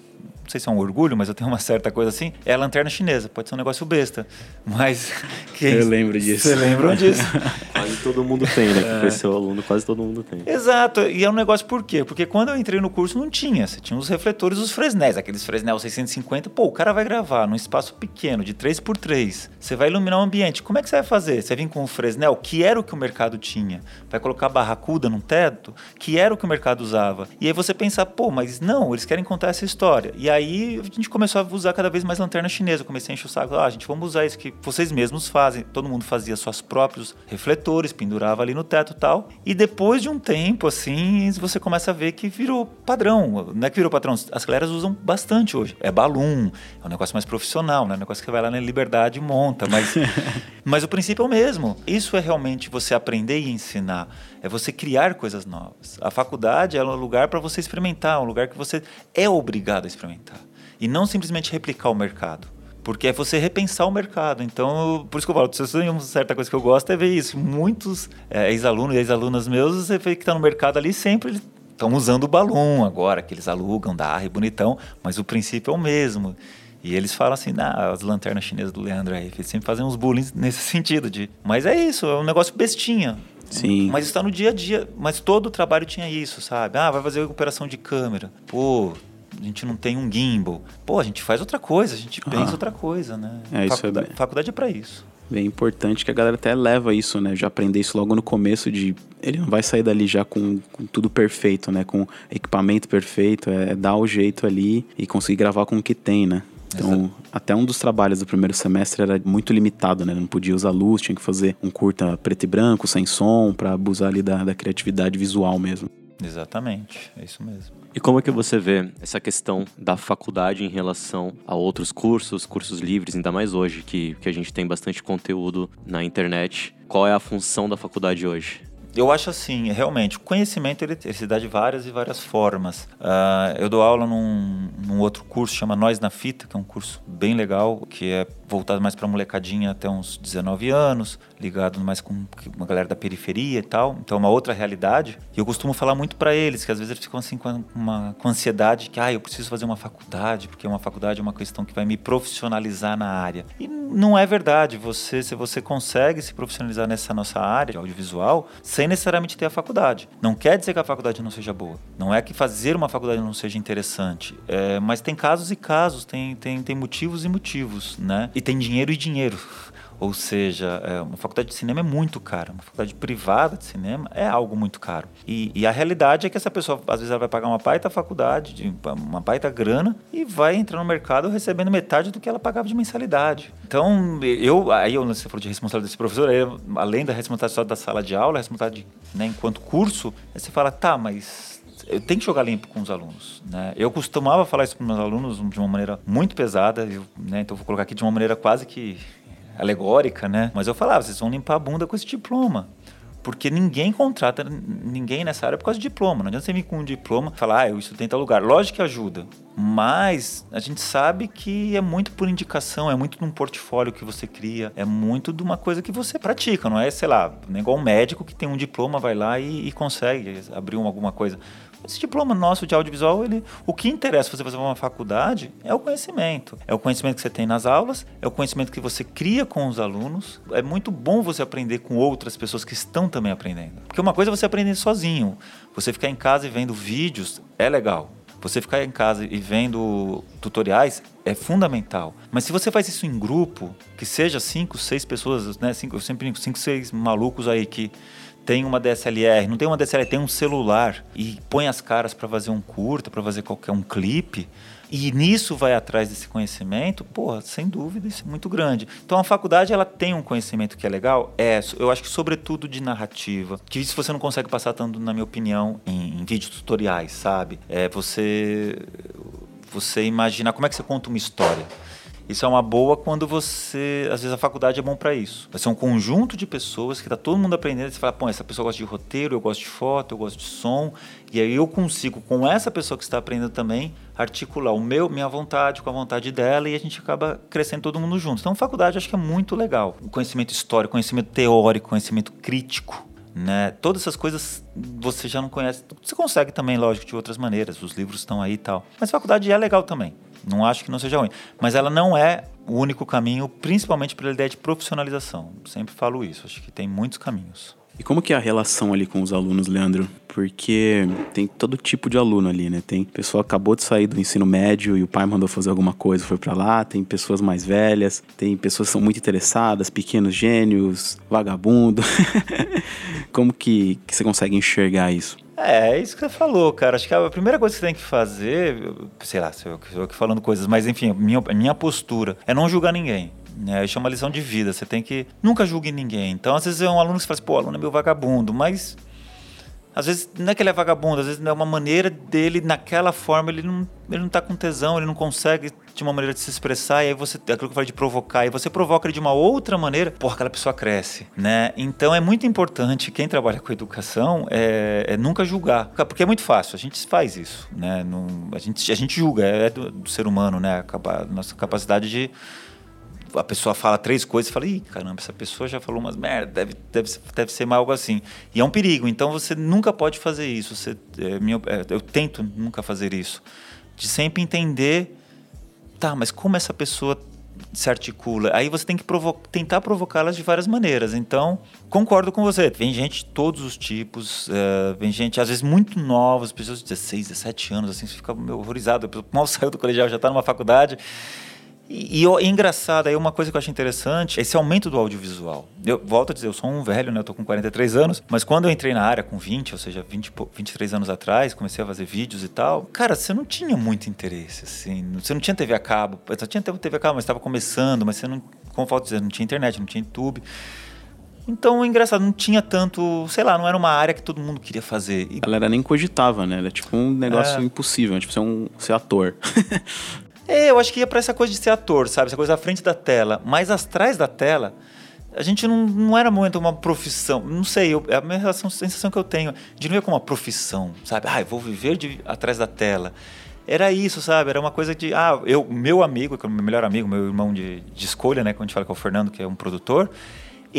não sei se é um orgulho, mas eu tenho uma certa coisa assim, é a lanterna chinesa. Pode ser um negócio besta, mas... Eu lembro disso. Você lembra disso? quase todo mundo tem, né? Que foi seu aluno, quase todo mundo tem. Exato. E é um negócio por quê? Porque quando eu entrei no curso não tinha. Você tinha os refletores, os Fresnels, aqueles Fresnel 650. Pô, o cara vai gravar num espaço pequeno, de 3 por 3 Você vai iluminar o ambiente. Como é que você vai fazer? Você vai vir com o Fresnel, que era o que o mercado tinha. Vai colocar barracuda num teto, que era o que o mercado usava. E aí você pensar, pô, mas não, eles querem contar essa história. E aí a gente começou a usar cada vez mais lanterna chinesa. Eu comecei a encher o saco. Ah, gente, vamos usar isso que vocês mesmos fazem. Todo mundo fazia seus próprios refletores, pendurava ali no teto e tal. E depois de um tempo, assim, você começa a ver que virou padrão. Não é que virou padrão, as galeras usam bastante hoje. É balloon, é um negócio mais profissional, né? É um negócio que vai lá na liberdade e monta. Mas, mas o princípio é o mesmo. Isso é realmente você aprender e ensinar. É você criar coisas novas. A faculdade é um lugar para você experimentar, um lugar que você é obrigado a experimentar e não simplesmente replicar o mercado. Porque é você repensar o mercado. Então, por isso que eu falo, se tem uma certa coisa que eu gosto é ver isso. Muitos é, ex-alunos e ex-alunas meus, você vê que está no mercado ali sempre estão usando o balão agora, que eles alugam, da e bonitão, mas o princípio é o mesmo. E eles falam assim, nah, as lanternas chinesas do Leandro aí, eles sempre fazem uns bullying nesse sentido de, mas é isso, é um negócio bestinha. Sim. Mas está no dia a dia, mas todo o trabalho tinha isso, sabe? Ah, vai fazer recuperação de câmera. Pô, a gente não tem um gimbal. Pô, a gente faz outra coisa, a gente pensa outra coisa, né? É, isso faculdade, é faculdade é para isso. Bem importante que a galera até leva isso, né? Já aprender isso logo no começo de ele não vai sair dali já com, com tudo perfeito, né? Com equipamento perfeito, é, é dar o jeito ali e conseguir gravar com o que tem, né? Então, Exato. até um dos trabalhos do primeiro semestre era muito limitado, né? Não podia usar luz, tinha que fazer um curta preto e branco, sem som, para abusar ali da, da criatividade visual mesmo. Exatamente, é isso mesmo. E como é que você vê essa questão da faculdade em relação a outros cursos, cursos livres, ainda mais hoje, que, que a gente tem bastante conteúdo na internet? Qual é a função da faculdade hoje? Eu acho assim, realmente, o conhecimento ele, ele se dá de várias e várias formas. Uh, eu dou aula num, num, outro curso, chama Nós na Fita, que é um curso bem legal, que é voltado mais para molecadinha até uns 19 anos, ligado mais com uma galera da periferia e tal. Então é uma outra realidade. E eu costumo falar muito para eles, que às vezes eles ficam assim com, uma, com ansiedade, que ah, eu preciso fazer uma faculdade, porque uma faculdade é uma questão que vai me profissionalizar na área. E não é verdade. Você, se você consegue se profissionalizar nessa nossa área de audiovisual, sem necessariamente ter a faculdade. Não quer dizer que a faculdade não seja boa. Não é que fazer uma faculdade não seja interessante. É, mas tem casos e casos, tem, tem, tem motivos e motivos, né? E tem dinheiro e dinheiro. Ou seja, é, uma faculdade de cinema é muito cara. Uma faculdade privada de cinema é algo muito caro. E, e, a realidade é que essa pessoa, às vezes, ela vai pagar uma baita faculdade, uma baita grana, e vai entrar no mercado recebendo metade do que ela pagava de mensalidade. Então, eu, aí eu, você falou de responsabilidade desse professor, aí, além da responsabilidade da sala de aula, a responsabilidade né, enquanto curso, aí você fala, tá, mas eu tenho que jogar limpo com os alunos. Né? Eu costumava falar isso para meus alunos de uma maneira muito pesada, eu, né, então vou colocar aqui de uma maneira quase que alegórica, né? Mas eu falava, vocês vão limpar a bunda com esse diploma. Porque ninguém contrata ninguém nessa área por causa de diploma. Não adianta você vir com um diploma e falar, ah, eu estudei em tal lugar. Lógico que ajuda. Mas a gente sabe que é muito por indicação, é muito num portfólio que você cria, é muito de uma coisa que você pratica, não é, sei lá, é igual um médico que tem um diploma, vai lá e, e consegue abrir uma, alguma coisa. Esse diploma nosso de audiovisual, ele, o que interessa você fazer uma faculdade é o conhecimento. É o conhecimento que você tem nas aulas, é o conhecimento que você cria com os alunos. É muito bom você aprender com outras pessoas que estão também aprendendo. Porque uma coisa é você aprender sozinho. Você ficar em casa e vendo vídeos é legal. Você ficar em casa e vendo tutoriais é fundamental. Mas se você faz isso em grupo, que seja cinco, seis pessoas, né? Cinco, eu sempre cinco, seis malucos aí que tem uma DSLR, não tem uma DSLR, tem um celular e põe as caras para fazer um curta, para fazer qualquer um clipe, e nisso vai atrás desse conhecimento, porra, sem dúvida, isso é muito grande. Então a faculdade ela tem um conhecimento que é legal, é, eu acho que sobretudo de narrativa, que isso você não consegue passar tanto, na minha opinião, em, em vídeos tutoriais, sabe? É você você imaginar como é que você conta uma história. Isso é uma boa quando você. Às vezes a faculdade é bom para isso. Vai ser um conjunto de pessoas que tá todo mundo aprendendo. Você fala, pô, essa pessoa gosta de roteiro, eu gosto de foto, eu gosto de som. E aí eu consigo, com essa pessoa que está aprendendo também, articular o meu, minha vontade com a vontade dela e a gente acaba crescendo todo mundo junto. Então, faculdade acho que é muito legal. O conhecimento histórico, conhecimento teórico, conhecimento crítico. Né? Todas essas coisas você já não conhece. Você consegue também, lógico, de outras maneiras. Os livros estão aí e tal. Mas faculdade é legal também. Não acho que não seja ruim. Mas ela não é o único caminho, principalmente pela ideia de profissionalização. Sempre falo isso. Acho que tem muitos caminhos. E como que é a relação ali com os alunos, Leandro? Porque tem todo tipo de aluno ali, né? Tem pessoa que acabou de sair do ensino médio e o pai mandou fazer alguma coisa, foi para lá. Tem pessoas mais velhas, tem pessoas que são muito interessadas, pequenos gênios, vagabundo. como que, que você consegue enxergar isso? É, é isso que você falou, cara. Acho que a primeira coisa que você tem que fazer, sei lá, se eu, aqui falando coisas, mas enfim, minha, minha postura é não julgar ninguém. Né? Isso é uma lição de vida. Você tem que. Nunca julgue ninguém. Então, às vezes é um aluno que fala assim, pô, o aluno é meu vagabundo, mas. Às vezes não é que ele é vagabundo, às vezes é uma maneira dele, naquela forma, ele não, ele não tá com tesão, ele não consegue de uma maneira de se expressar, e aí você, aquilo que eu falei de provocar, e você provoca ele de uma outra maneira, porra, aquela pessoa cresce, né? Então é muito importante, quem trabalha com educação, é, é nunca julgar, porque é muito fácil, a gente faz isso, né? Não, a, gente, a gente julga, é do, do ser humano, né? A, a nossa capacidade de a pessoa fala três coisas e fala, ih, caramba, essa pessoa já falou umas merda, deve, deve, deve ser algo assim. E é um perigo, então você nunca pode fazer isso. Você, é, minha, é, eu tento nunca fazer isso. De sempre entender, tá, mas como essa pessoa se articula? Aí você tem que provo tentar provocá-las de várias maneiras. Então, concordo com você. Vem gente de todos os tipos, uh, vem gente, às vezes, muito novas, pessoas de 16, 17 anos, assim, você fica meio horrorizado. Mal saiu do colegial, já está numa faculdade. E, e, engraçado, aí uma coisa que eu acho interessante, esse aumento do audiovisual. Eu volto a dizer, eu sou um velho, né? Eu tô com 43 anos, mas quando eu entrei na área com 20, ou seja, 20, 23 anos atrás, comecei a fazer vídeos e tal, cara, você não tinha muito interesse, assim. Você não tinha TV a cabo. Você tinha TV a cabo, mas estava começando, mas você não, como falta dizer, não tinha internet, não tinha YouTube. Então, engraçado, não tinha tanto, sei lá, não era uma área que todo mundo queria fazer. E... A galera nem cogitava, né? Era tipo um negócio é... impossível, tipo ser um ser ator. É, eu acho que ia para essa coisa de ser ator, sabe? Essa coisa à frente da tela. Mas atrás da tela, a gente não, não era muito uma profissão. Não sei, eu, é a minha relação, sensação que eu tenho de não ver como uma profissão, sabe? Ah, eu vou viver de, atrás da tela. era isso, sabe? Era uma coisa de, ah, eu, meu amigo, que é o meu melhor amigo, meu irmão de, de escolha, né? Quando a gente fala com o Fernando, que é um produtor,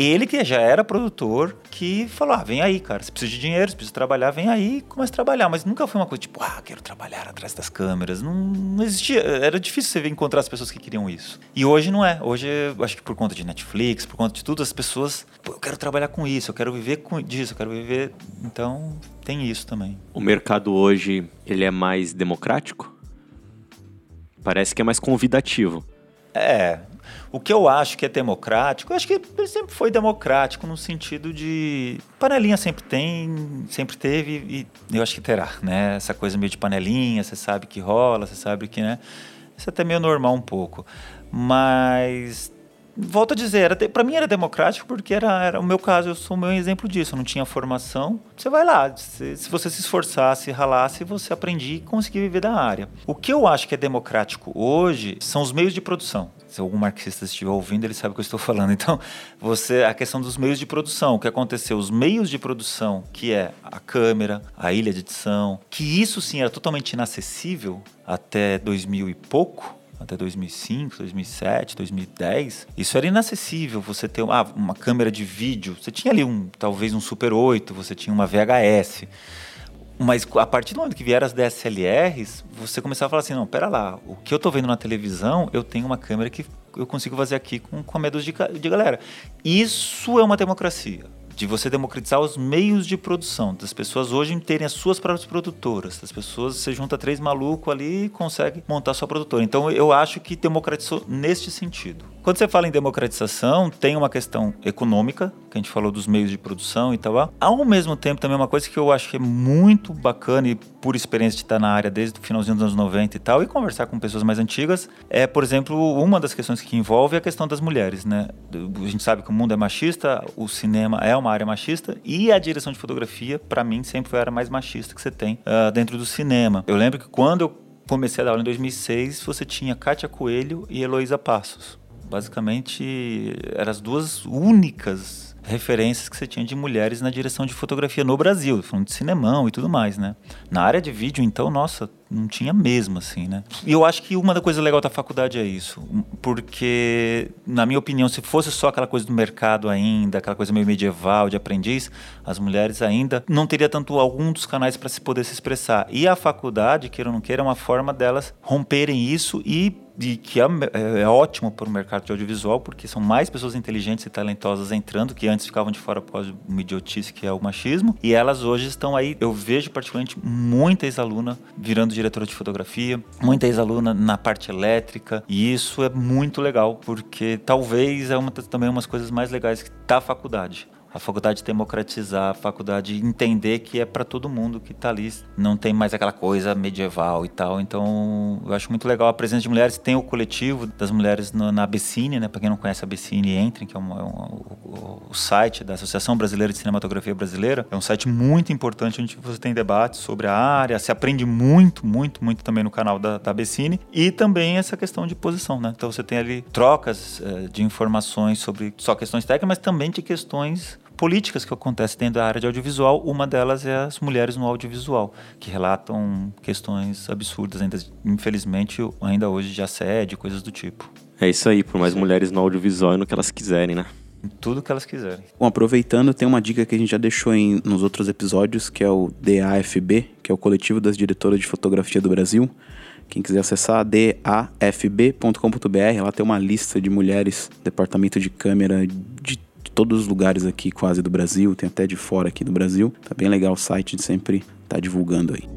ele que já era produtor, que falou: ah, vem aí, cara, você precisa de dinheiro, você precisa trabalhar, vem aí e começa a trabalhar. Mas nunca foi uma coisa tipo, ah, quero trabalhar atrás das câmeras. Não, não existia. Era difícil você encontrar as pessoas que queriam isso. E hoje não é. Hoje, acho que por conta de Netflix, por conta de tudo, as pessoas, pô, eu quero trabalhar com isso, eu quero viver com disso, eu quero viver. Então, tem isso também. O mercado hoje, ele é mais democrático? Parece que é mais convidativo. É, o que eu acho que é democrático, eu acho que sempre foi democrático no sentido de panelinha sempre tem, sempre teve e eu acho que terá, né? Essa coisa meio de panelinha, você sabe que rola, você sabe que, né? Isso é até meio normal um pouco. Mas volto a dizer, para mim era democrático porque era, era o meu caso, eu sou o meu exemplo disso. Eu não tinha formação. Você vai lá, se, se você se esforçasse, ralasse, você aprendia e conseguia viver da área. O que eu acho que é democrático hoje são os meios de produção se algum marxista estiver ouvindo, ele sabe o que eu estou falando. Então, você a questão dos meios de produção, o que aconteceu, os meios de produção, que é a câmera, a ilha de edição, que isso sim era totalmente inacessível até 2000 e pouco, até 2005, 2007, 2010, isso era inacessível. Você ter ah, uma câmera de vídeo, você tinha ali um talvez um Super 8, você tinha uma VHS. Mas a partir do momento que vieram as DSLRs, você começava a falar assim, não, pera lá, o que eu estou vendo na televisão, eu tenho uma câmera que eu consigo fazer aqui com, com a medos de, de galera. Isso é uma democracia de você democratizar os meios de produção, das pessoas hoje terem as suas próprias produtoras, das pessoas, você junta três malucos ali e consegue montar sua produtora. Então eu acho que democratizou neste sentido. Quando você fala em democratização, tem uma questão econômica, que a gente falou dos meios de produção e tal. Ao mesmo tempo, também uma coisa que eu acho que é muito bacana e por experiência de estar na área desde o finalzinho dos anos 90 e tal, e conversar com pessoas mais antigas, é, por exemplo, uma das questões que envolve é a questão das mulheres, né? A gente sabe que o mundo é machista, o cinema é uma área machista e a direção de fotografia, para mim, sempre foi a área mais machista que você tem uh, dentro do cinema. Eu lembro que quando eu comecei a dar aula em 2006, você tinha Kátia Coelho e Heloísa Passos. Basicamente, eram as duas únicas referências que você tinha de mulheres na direção de fotografia no Brasil, falando de cinemão e tudo mais, né? Na área de vídeo, então, nossa, não tinha mesmo, assim, né? E eu acho que uma da coisa legal da faculdade é isso, porque, na minha opinião, se fosse só aquela coisa do mercado ainda, aquela coisa meio medieval de aprendiz, as mulheres ainda não teria tanto algum dos canais para se poder se expressar. E a faculdade, queira ou não queira, é uma forma delas romperem isso e de que é, é, é ótimo para o mercado de audiovisual, porque são mais pessoas inteligentes e talentosas entrando, que antes ficavam de fora após uma idiotice que é o machismo, e elas hoje estão aí, eu vejo particularmente muita ex-aluna virando diretora de fotografia, muita ex-aluna na parte elétrica, e isso é muito legal, porque talvez é uma também umas coisas mais legais da faculdade a faculdade democratizar, a faculdade entender que é para todo mundo que está ali, não tem mais aquela coisa medieval e tal. Então, eu acho muito legal a presença de mulheres. Tem o coletivo das mulheres no, na Abessine, né? Para quem não conhece a Abessine, entrem, que é, um, é um, o, o, site da Associação Brasileira de Cinematografia Brasileira. É um site muito importante onde você tem debates sobre a área, se aprende muito, muito, muito também no canal da, da e também essa questão de posição, né? Então, você tem ali trocas eh, de informações sobre só questões técnicas, mas também de questões políticas que acontecem dentro da área de audiovisual. Uma delas é as mulheres no audiovisual, que relatam questões absurdas, ainda, infelizmente, ainda hoje de assédio, coisas do tipo. É isso aí, por mais mulheres no audiovisual e no que elas quiserem, né? Em tudo que elas quiserem. Bom, aproveitando, tem uma dica que a gente já deixou em, nos outros episódios, que é o DAFB, que é o Coletivo das Diretoras de Fotografia do Brasil. Quem quiser acessar, dafb.com.br, lá tem uma lista de mulheres, departamento de câmera de todos os lugares aqui quase do Brasil, tem até de fora aqui do Brasil. Tá bem legal o site, de sempre tá divulgando aí.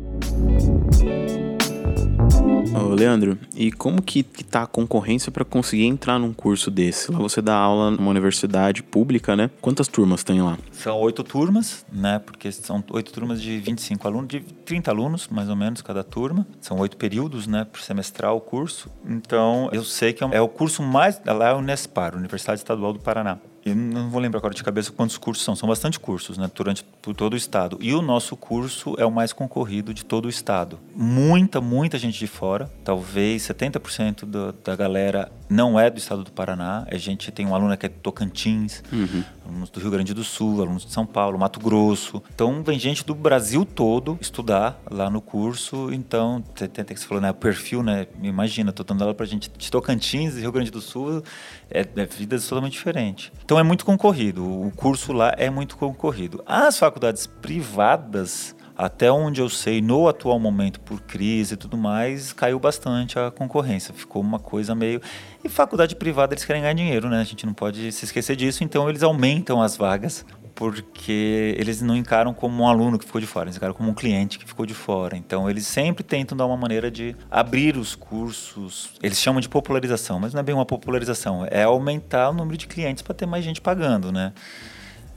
Ô, Leandro, e como que, que tá a concorrência para conseguir entrar num curso desse? Lá você dá aula numa universidade pública, né? Quantas turmas tem lá? São oito turmas, né? Porque são oito turmas de 25 alunos, de 30 alunos, mais ou menos, cada turma. São oito períodos, né? Por semestral o curso. Então, eu sei que é, é o curso mais... Lá é o Unespar, Universidade Estadual do Paraná. Eu não vou lembrar agora de cabeça quantos cursos são, são bastante cursos, né, durante por todo o estado. E o nosso curso é o mais concorrido de todo o estado. Muita, muita gente de fora, talvez 70% do, da galera não é do estado do Paraná. A gente tem um aluno que é de Tocantins, Uhum. alunos do Rio Grande do Sul, alunos de São Paulo, Mato Grosso. Então vem gente do Brasil todo estudar lá no curso. Então, tem tem que você falou, né? O perfil, né? Imagina, tô dando aula pra gente de Tocantins e Rio Grande do Sul, é, é vida totalmente diferente. Então é muito concorrido. O curso lá é muito concorrido. As faculdades privadas até onde eu sei, no atual momento, por crise e tudo mais, caiu bastante a concorrência. Ficou uma coisa meio. E faculdade privada, eles querem ganhar dinheiro, né? A gente não pode se esquecer disso, então eles aumentam as vagas. Porque eles não encaram como um aluno que ficou de fora, eles encaram como um cliente que ficou de fora. Então eles sempre tentam dar uma maneira de abrir os cursos. Eles chamam de popularização, mas não é bem uma popularização, é aumentar o número de clientes para ter mais gente pagando, né?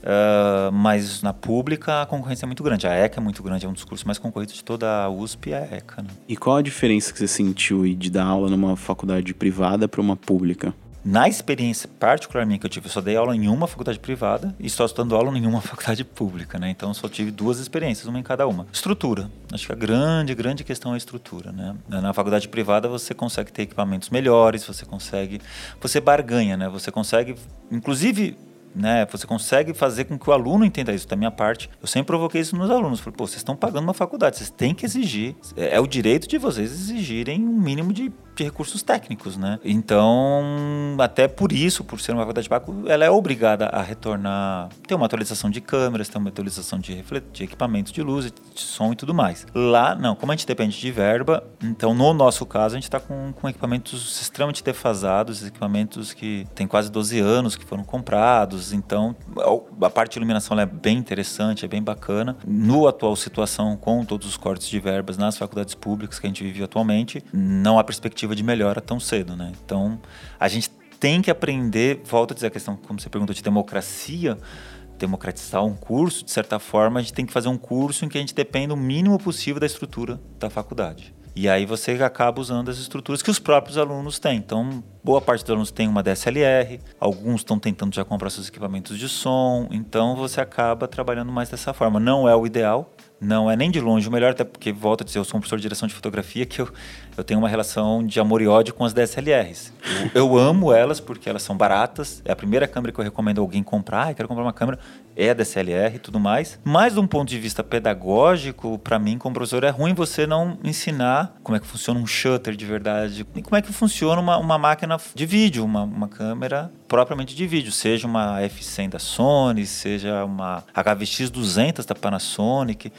Uh, mas na pública a concorrência é muito grande. A ECA é muito grande, é um dos cursos mais concorridos de toda a USP é a ECA. Né? E qual a diferença que você sentiu de dar aula numa faculdade privada para uma pública? Na experiência particular minha que eu tive, eu só dei aula em uma faculdade privada e só dando aula em uma faculdade pública, né? Então só tive duas experiências, uma em cada uma. Estrutura. Acho que a grande, grande questão é a estrutura, né? Na faculdade privada você consegue ter equipamentos melhores, você consegue, você barganha, né? Você consegue, inclusive né? Você consegue fazer com que o aluno entenda isso. Da minha parte, eu sempre provoquei isso nos alunos. Falei, pô, vocês estão pagando uma faculdade, vocês têm que exigir. É, é o direito de vocês exigirem um mínimo de, de recursos técnicos, né? Então, até por isso, por ser uma faculdade de pago, ela é obrigada a retornar, ter uma atualização de câmeras, ter uma atualização de, de equipamentos de luz, de som e tudo mais. Lá, não, como a gente depende de verba, então no nosso caso a gente está com, com equipamentos extremamente defasados, equipamentos que têm quase 12 anos que foram comprados, então a parte de iluminação é bem interessante, é bem bacana. No atual situação, com todos os cortes de verbas nas faculdades públicas que a gente vive atualmente, não há perspectiva de melhora tão cedo, né? Então a gente tem que aprender, volto a dizer a questão, como você perguntou, de democracia, democratizar um curso, de certa forma, a gente tem que fazer um curso em que a gente dependa o mínimo possível da estrutura da faculdade. E aí você acaba usando as estruturas que os próprios alunos têm. Então, boa parte dos alunos tem uma DSLR, alguns estão tentando já comprar seus equipamentos de som, então você acaba trabalhando mais dessa forma. Não é o ideal, não é nem de longe o melhor, até porque, volto a dizer, eu sou um professor de direção de fotografia que eu, eu tenho uma relação de amor e ódio com as DSLRs. Eu, amo elas porque elas são baratas, é a primeira câmera que eu recomendo alguém comprar, eu quero comprar uma câmera, é a DSLR e tudo mais. Mas, de um ponto de vista pedagógico, para mim, como professor, é ruim você não ensinar como é que funciona um shutter de verdade, e como é que funciona uma, uma máquina de vídeo, uma, uma câmera propriamente de vídeo, seja uma F100 da Sony, seja uma HVX200 da Panasonic,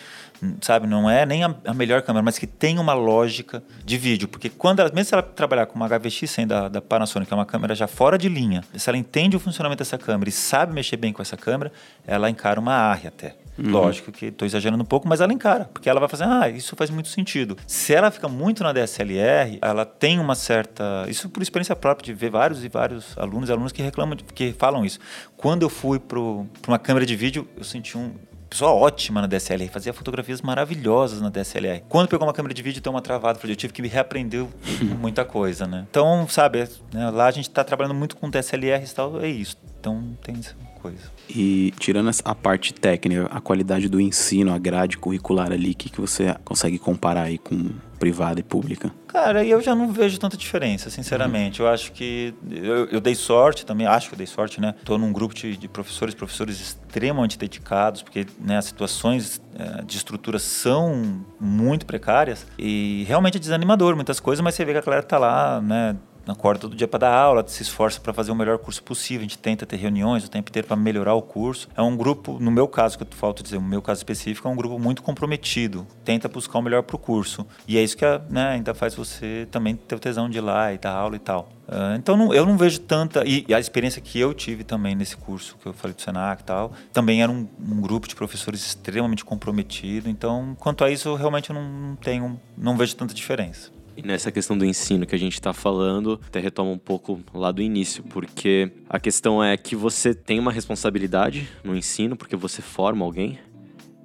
sabe? Não é nem a, a, melhor câmera, mas que tem uma lógica de vídeo, porque quando ela, mesmo se ela trabalhar com uma HVX100 da, da Panasonic, que é uma câmera já fora de linha, se ela entende o funcionamento dessa câmera e sabe mexer bem com essa câmera, ela encara uma ARRI até. Uhum. Lógico que estou exagerando um pouco, mas ela encara, porque ela vai fazer, ah, isso faz muito sentido. Se ela fica muito na DSLR, ela tem uma certa. Isso por experiência própria, de ver vários e vários alunos e alunos que reclamam, que falam isso. Quando eu fui para uma câmera de vídeo, eu senti um pessoa ótima na DSLR, fazia fotografias maravilhosas na DSLR. Quando pegou uma câmera de vídeo, tem uma travada, eu tive que me reaprender muita coisa, né? Então, sabe, né, lá a gente está trabalhando muito com DSLR e tal, é isso. Então, tem essa coisa. E tirando a parte técnica, a qualidade do ensino, a grade curricular ali, o que, que você consegue comparar aí com privada e pública? Cara, eu já não vejo tanta diferença, sinceramente. Uhum. Eu acho que eu, eu, dei sorte também, acho que eu dei sorte, né? Estou num grupo de, de, professores, professores extremamente dedicados, porque né, as situações é, de estrutura são muito precárias e realmente é desanimador muitas coisas, mas você vê que a galera está lá, né? Acorda todo dia para dar aula, se esforça para fazer o melhor curso possível, a gente tenta ter reuniões o tempo inteiro para melhorar o curso. É um grupo, no meu caso, que eu falta dizer, no meu caso específico, é um grupo muito comprometido, tenta buscar o melhor para o curso. E é isso que né, ainda faz você também ter o tesão de ir lá e dar aula e tal. Uh, então não, eu não vejo tanta. E, a experiência que eu tive também nesse curso que eu falei do Senac e tal, também era um, um grupo de professores extremamente comprometido. Então, quanto a isso, eu realmente não tenho, não vejo tanta diferença. E nessa questão do ensino que a gente está falando, até retoma um pouco lá do início, porque a questão é que você tem uma responsabilidade no ensino, porque você forma alguém,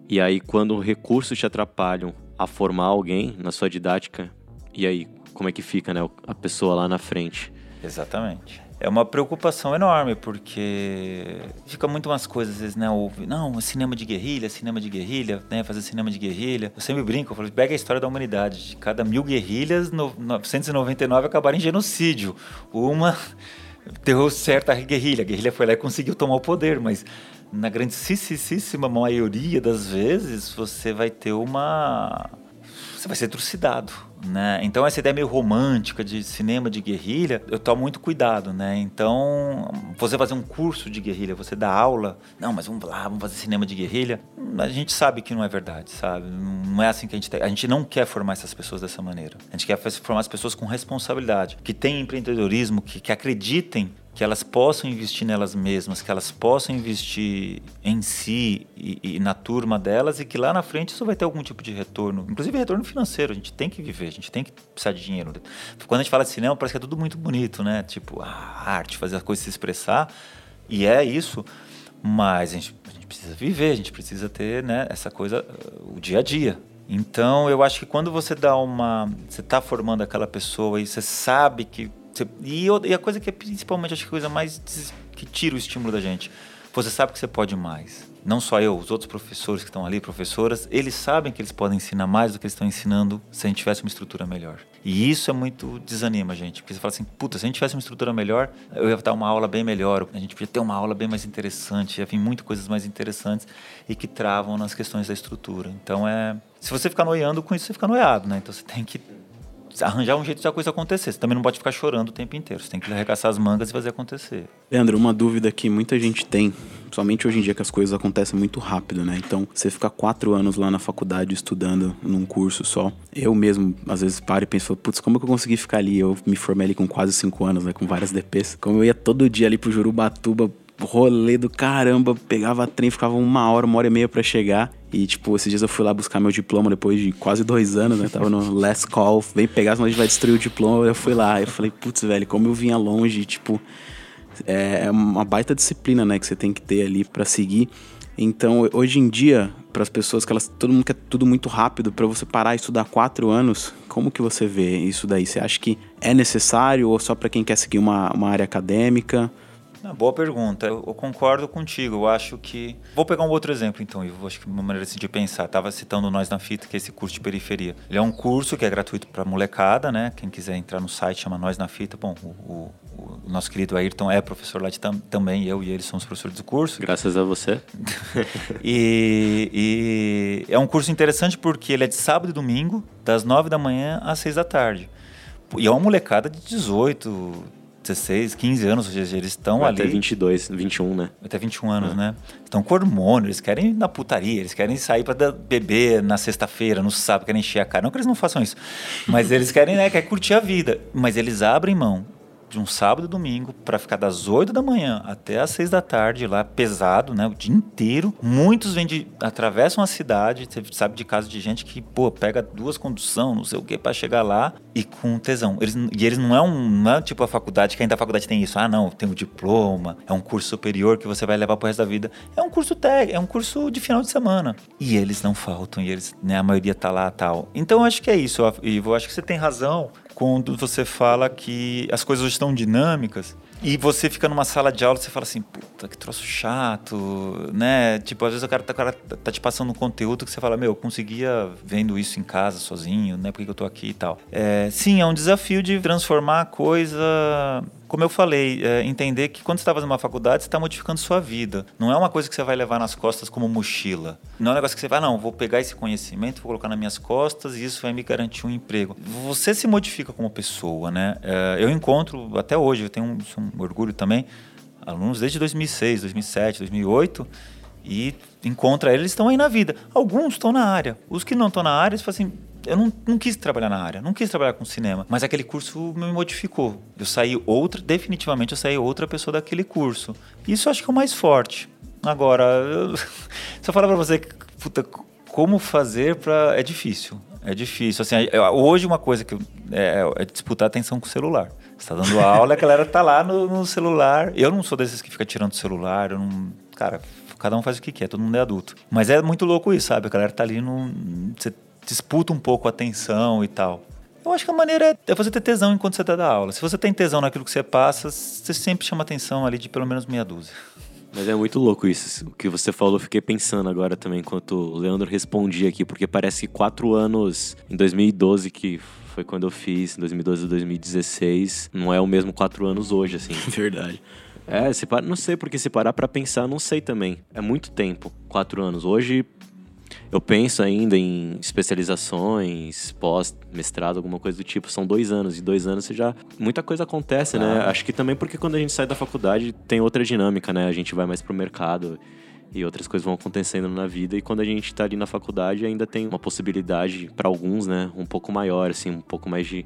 e aí quando recursos te atrapalham a formar alguém na sua didática, e aí como é que fica, né, a pessoa lá na frente? Exatamente. É uma preocupação enorme, porque fica muito umas coisas, às vezes, né? Ouve, não, cinema de guerrilha, cinema de guerrilha, né? Fazer cinema de guerrilha. Eu sempre brinco, eu falo, pega a história da humanidade. De cada mil guerrilhas, 999 acabaram em genocídio. Uma deu certo a guerrilha. A guerrilha foi lá e conseguiu tomar o poder, mas na grandíssima maioria das vezes você vai ter uma. Você vai ser trucidado né? Então essa ideia meio romântica de cinema de guerrilha, eu tomo muito cuidado, né? Então, você fazer um curso de guerrilha, você dá aula, não, mas vamos lá, vamos fazer cinema de guerrilha, a gente sabe que não é verdade, sabe? Não é assim que a gente tem. A gente não quer formar essas pessoas dessa maneira. A gente quer formar as pessoas com responsabilidade, que têm empreendedorismo, que, que acreditem que elas possam investir nelas mesmas, que elas possam investir em si e, e, na turma delas e que lá na frente isso vai ter algum tipo de retorno, inclusive retorno financeiro. A gente tem que viver, a gente tem que precisar de dinheiro. Quando a gente fala de cinema, parece que é tudo muito bonito, né? Tipo, a arte, fazer a coisa se expressar, e é isso, mas a gente, a gente precisa viver, a gente precisa ter né, essa coisa, o dia a dia. Então, eu acho que quando você dá uma. Você está formando aquela pessoa e você sabe que você, e, e, a coisa que é principalmente acho que a coisa mais que tira o estímulo da gente. Você sabe que você pode mais. Não só eu, os outros professores que estão ali, professoras, eles sabem que eles podem ensinar mais do que eles estão ensinando se a gente tivesse uma estrutura melhor. E isso é muito desanima a gente, porque você fala assim, puta, se a gente tivesse uma estrutura melhor, eu ia dar uma aula bem melhor, a gente podia ter uma aula bem mais interessante, ia vir muitas coisas mais interessantes e que travam nas questões da estrutura. Então é, se você ficar noiando com isso, você fica noiado, né? Então você tem que arranjar um jeito de a coisa acontecer. Você também não pode ficar chorando o tempo inteiro. Você tem que arregaçar as mangas e fazer acontecer. Leandro, uma dúvida que muita gente tem, somente hoje em dia que as coisas acontecem muito rápido, né? Então, você ficar quatro anos lá na faculdade estudando num curso só. Eu mesmo, às vezes, paro e penso, putz, como que eu consegui ficar ali? Eu me formei ali com quase cinco anos, né? Com várias DPs. Como eu ia todo dia ali pro Jurubatuba rolê do caramba, pegava trem, ficava uma hora, uma hora e meia para chegar. E, tipo, esses dias eu fui lá buscar meu diploma depois de quase dois anos, né? Tava no last call, vem pegar, senão a gente vai destruir o diploma. Eu fui lá, eu falei, putz, velho, como eu vinha longe, tipo, é uma baita disciplina, né, que você tem que ter ali para seguir. Então, hoje em dia, para as pessoas que elas todo mundo quer tudo muito rápido, para você parar e estudar quatro anos, como que você vê isso daí? Você acha que é necessário ou só para quem quer seguir uma, uma área acadêmica? Não, boa pergunta. Eu, eu, concordo contigo. Eu acho que. Vou pegar um outro exemplo, então, Ivo. Acho que uma maneira assim, de pensar. Estava citando Nós na Fita, que é esse curso de periferia. Ele é um curso que é gratuito para molecada, né? Quem quiser entrar no site chama Nós na Fita. Bom, o, o, o nosso querido Ayrton é professor lá de tam, também. Eu e ele somos professores do curso. Graças a você. e, e é um curso interessante porque ele é de sábado e domingo, das nove da manhã às seis da tarde. E é uma molecada de 18, 16, 15 anos, ou seja, eles estão ali. Até 22, 21, né? Até 21 anos, é. né? Estão com hormônio, eles querem ir na putaria, eles querem sair para beber na sexta-feira, no sábado, querem encher a cara. Não que eles não façam isso, mas eles querem, né, querem curtir a vida. Mas eles abrem mão de um sábado e domingo para ficar das 8 da manhã até as 6 da tarde lá, pesado, né? O dia inteiro. Muitos vêm de, atravessam a cidade, você sabe de casos de gente que, pô, pega duas condução, não sei o que, para chegar lá e com tesão. Eles, e eles não é um, não é tipo a faculdade, que ainda a faculdade tem isso. Ah, não, tem o um diploma, é um curso superior que você vai levar pro resto da vida. É um curso técnico, é um curso de final de semana. E eles não faltam, e eles, né, a maioria tá lá tal. Então, acho que é isso, Ivo. Acho que você tem razão quando você fala que as coisas estão dinâmicas e você fica numa sala de aula e você fala assim, puta, que troço chato, né? Tipo, às vezes o cara, tá, o cara tá te passando um conteúdo que você fala, meu, eu conseguia vendo isso em casa sozinho, né? Por que eu tô aqui e tal. É, sim, é um desafio de transformar a coisa como eu falei, é, entender que quando você está fazendo uma faculdade, você está modificando sua vida. Não é uma coisa que você vai levar nas costas como mochila. Não é um negócio que você vai, não, vou pegar esse conhecimento, vou colocar nas minhas costas e isso vai me garantir um emprego. Você se modifica como pessoa, né? É, eu encontro, até hoje, eu tenho um, um orgulho também, alunos desde 2006, 2007, 2008 e encontra eles, estão aí na vida. Alguns estão na área. Os que não estão na área, eles falam assim, eu não, não quis trabalhar na área, não quis trabalhar com cinema, mas aquele curso me modificou. Eu saí outra, definitivamente eu saí outra pessoa daquele curso. Isso eu acho que é o mais forte. Agora, eu, se eu falar para você, puta, como fazer para é difícil. É difícil. Assim, hoje uma coisa que é, é disputar atenção com o celular. Você tá dando aula, a galera tá lá no, no, celular. Eu não sou desses que fica tirando o celular, eu não, cara, cada um faz o que quer, todo mundo é adulto. Mas é muito louco isso, sabe? A galera tá ali no você disputa um pouco a atenção e tal. Eu acho que a maneira é você ter tesão enquanto você está da aula. Se você tem tesão naquilo que você passa, você sempre chama atenção ali de pelo menos meia dúzia. Mas é muito louco isso. O que você falou, eu fiquei pensando agora também, enquanto o Leandro respondia aqui, porque parece que quatro anos, em 2012, que foi quando eu fiz, em 2012 e 2016, não é o mesmo quatro anos hoje, assim. Verdade. É, se para, não sei, porque se parar pra pensar, não sei também. É muito tempo, quatro anos. Hoje, eu penso ainda em especializações, pós-mestrado, alguma coisa do tipo. São dois anos, e dois anos você já. Muita coisa acontece, né? Acho que também porque quando a gente sai da faculdade tem outra dinâmica, né? A gente vai mais pro mercado e outras coisas vão acontecendo na vida. E quando a gente tá ali na faculdade, ainda tem uma possibilidade, para alguns, né? Um pouco maior, assim, um pouco mais de,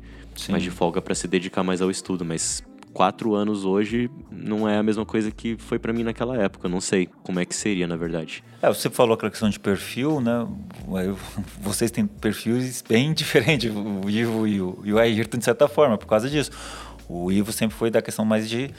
mais de folga para se dedicar mais ao estudo. Mas quatro anos hoje não é a mesma coisa que foi para mim naquela época. Eu não sei como é que seria, na verdade. É, você falou aquela questão de perfil, né? Vocês têm perfis bem diferentes, o Ivo e o, e o Ayrton, de certa forma, por causa disso. O Ivo sempre foi da questão mais de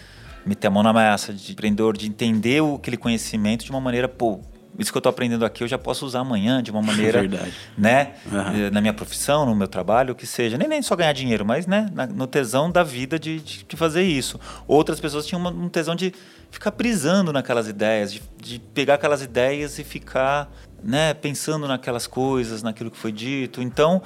meter a mão na massa, de empreendedor, de entender aquele conhecimento de uma maneira, pô, isso que eu estou aprendendo aqui eu já posso usar amanhã de uma maneira, Verdade. né, Uhum. na minha profissão, no meu trabalho, o que seja, nem, nem só ganhar dinheiro, mas né, na- no tesão da vida de, de, de fazer isso. Outras pessoas tinham uma- um tesão de ficar brisando naquelas ideias, de, de pegar aquelas ideias e ficar, né, pensando naquelas coisas, naquilo que foi dito. Então,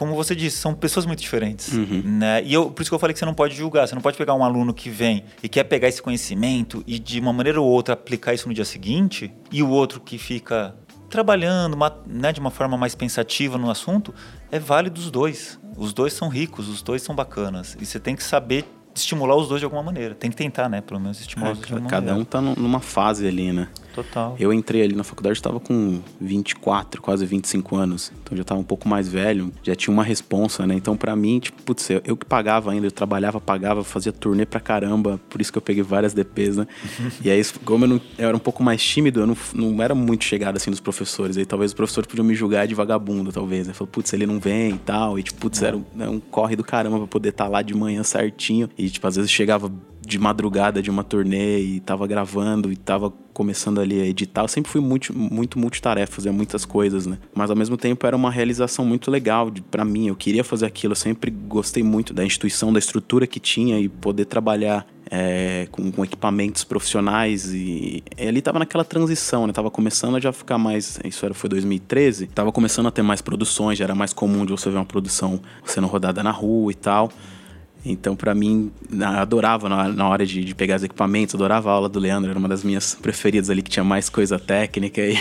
como você disse, são pessoas muito diferentes. Né? E eu, por isso que eu falei que você não pode julgar. Você não pode pegar um aluno que vem e quer pegar esse conhecimento e, de uma maneira ou outra, aplicar isso no dia seguinte, e o outro que fica trabalhando ma- né, de uma forma mais pensativa no assunto, é válido os dois. Os dois são ricos, os dois são bacanas. E você tem que saber estimular os dois de alguma maneira. Tem que tentar, né? Pelo menos estimular os dois de alguma Cada um maneira. tá num- numa fase ali, né? Total. Eu entrei ali na faculdade, estava com 24, quase 25 anos. Então já estava um pouco mais velho, já tinha uma responsa, né? Então pra mim, tipo, putz, eu, eu que pagava ainda, eu trabalhava, pagava, fazia turnê pra caramba, por isso que eu peguei várias DPs, né? e aí, como eu, não, eu era um pouco mais tímido, eu não, não era muito chegado assim dos professores. Aí talvez os professores podiam me julgar de vagabundo, talvez. Aí falou, putz, ele não vem e tal. E tipo, putz, era um, um corre do caramba pra poder estar lá de manhã certinho. E tipo, às vezes chegava de madrugada de uma turnê e tava gravando e tava começando ali a editar. Eu sempre fui muito, muito multitarefa, fazia muitas coisas, né? Mas ao mesmo tempo era uma realização muito legal pra mim. Eu queria fazer aquilo, eu sempre gostei muito da instituição, da estrutura que tinha e poder trabalhar é, com, com equipamentos profissionais e, e ali tava naquela transição, né? Tava começando a já ficar mais, isso era foi 2013, tava começando a ter mais produções, já era mais comum de você ver uma produção sendo rodada na rua e tal. Então, pra mim, adorava na, na hora de, de pegar os equipamentos, adorava a aula do Leandro, era uma das minhas preferidas ali, que tinha mais coisa técnica. E,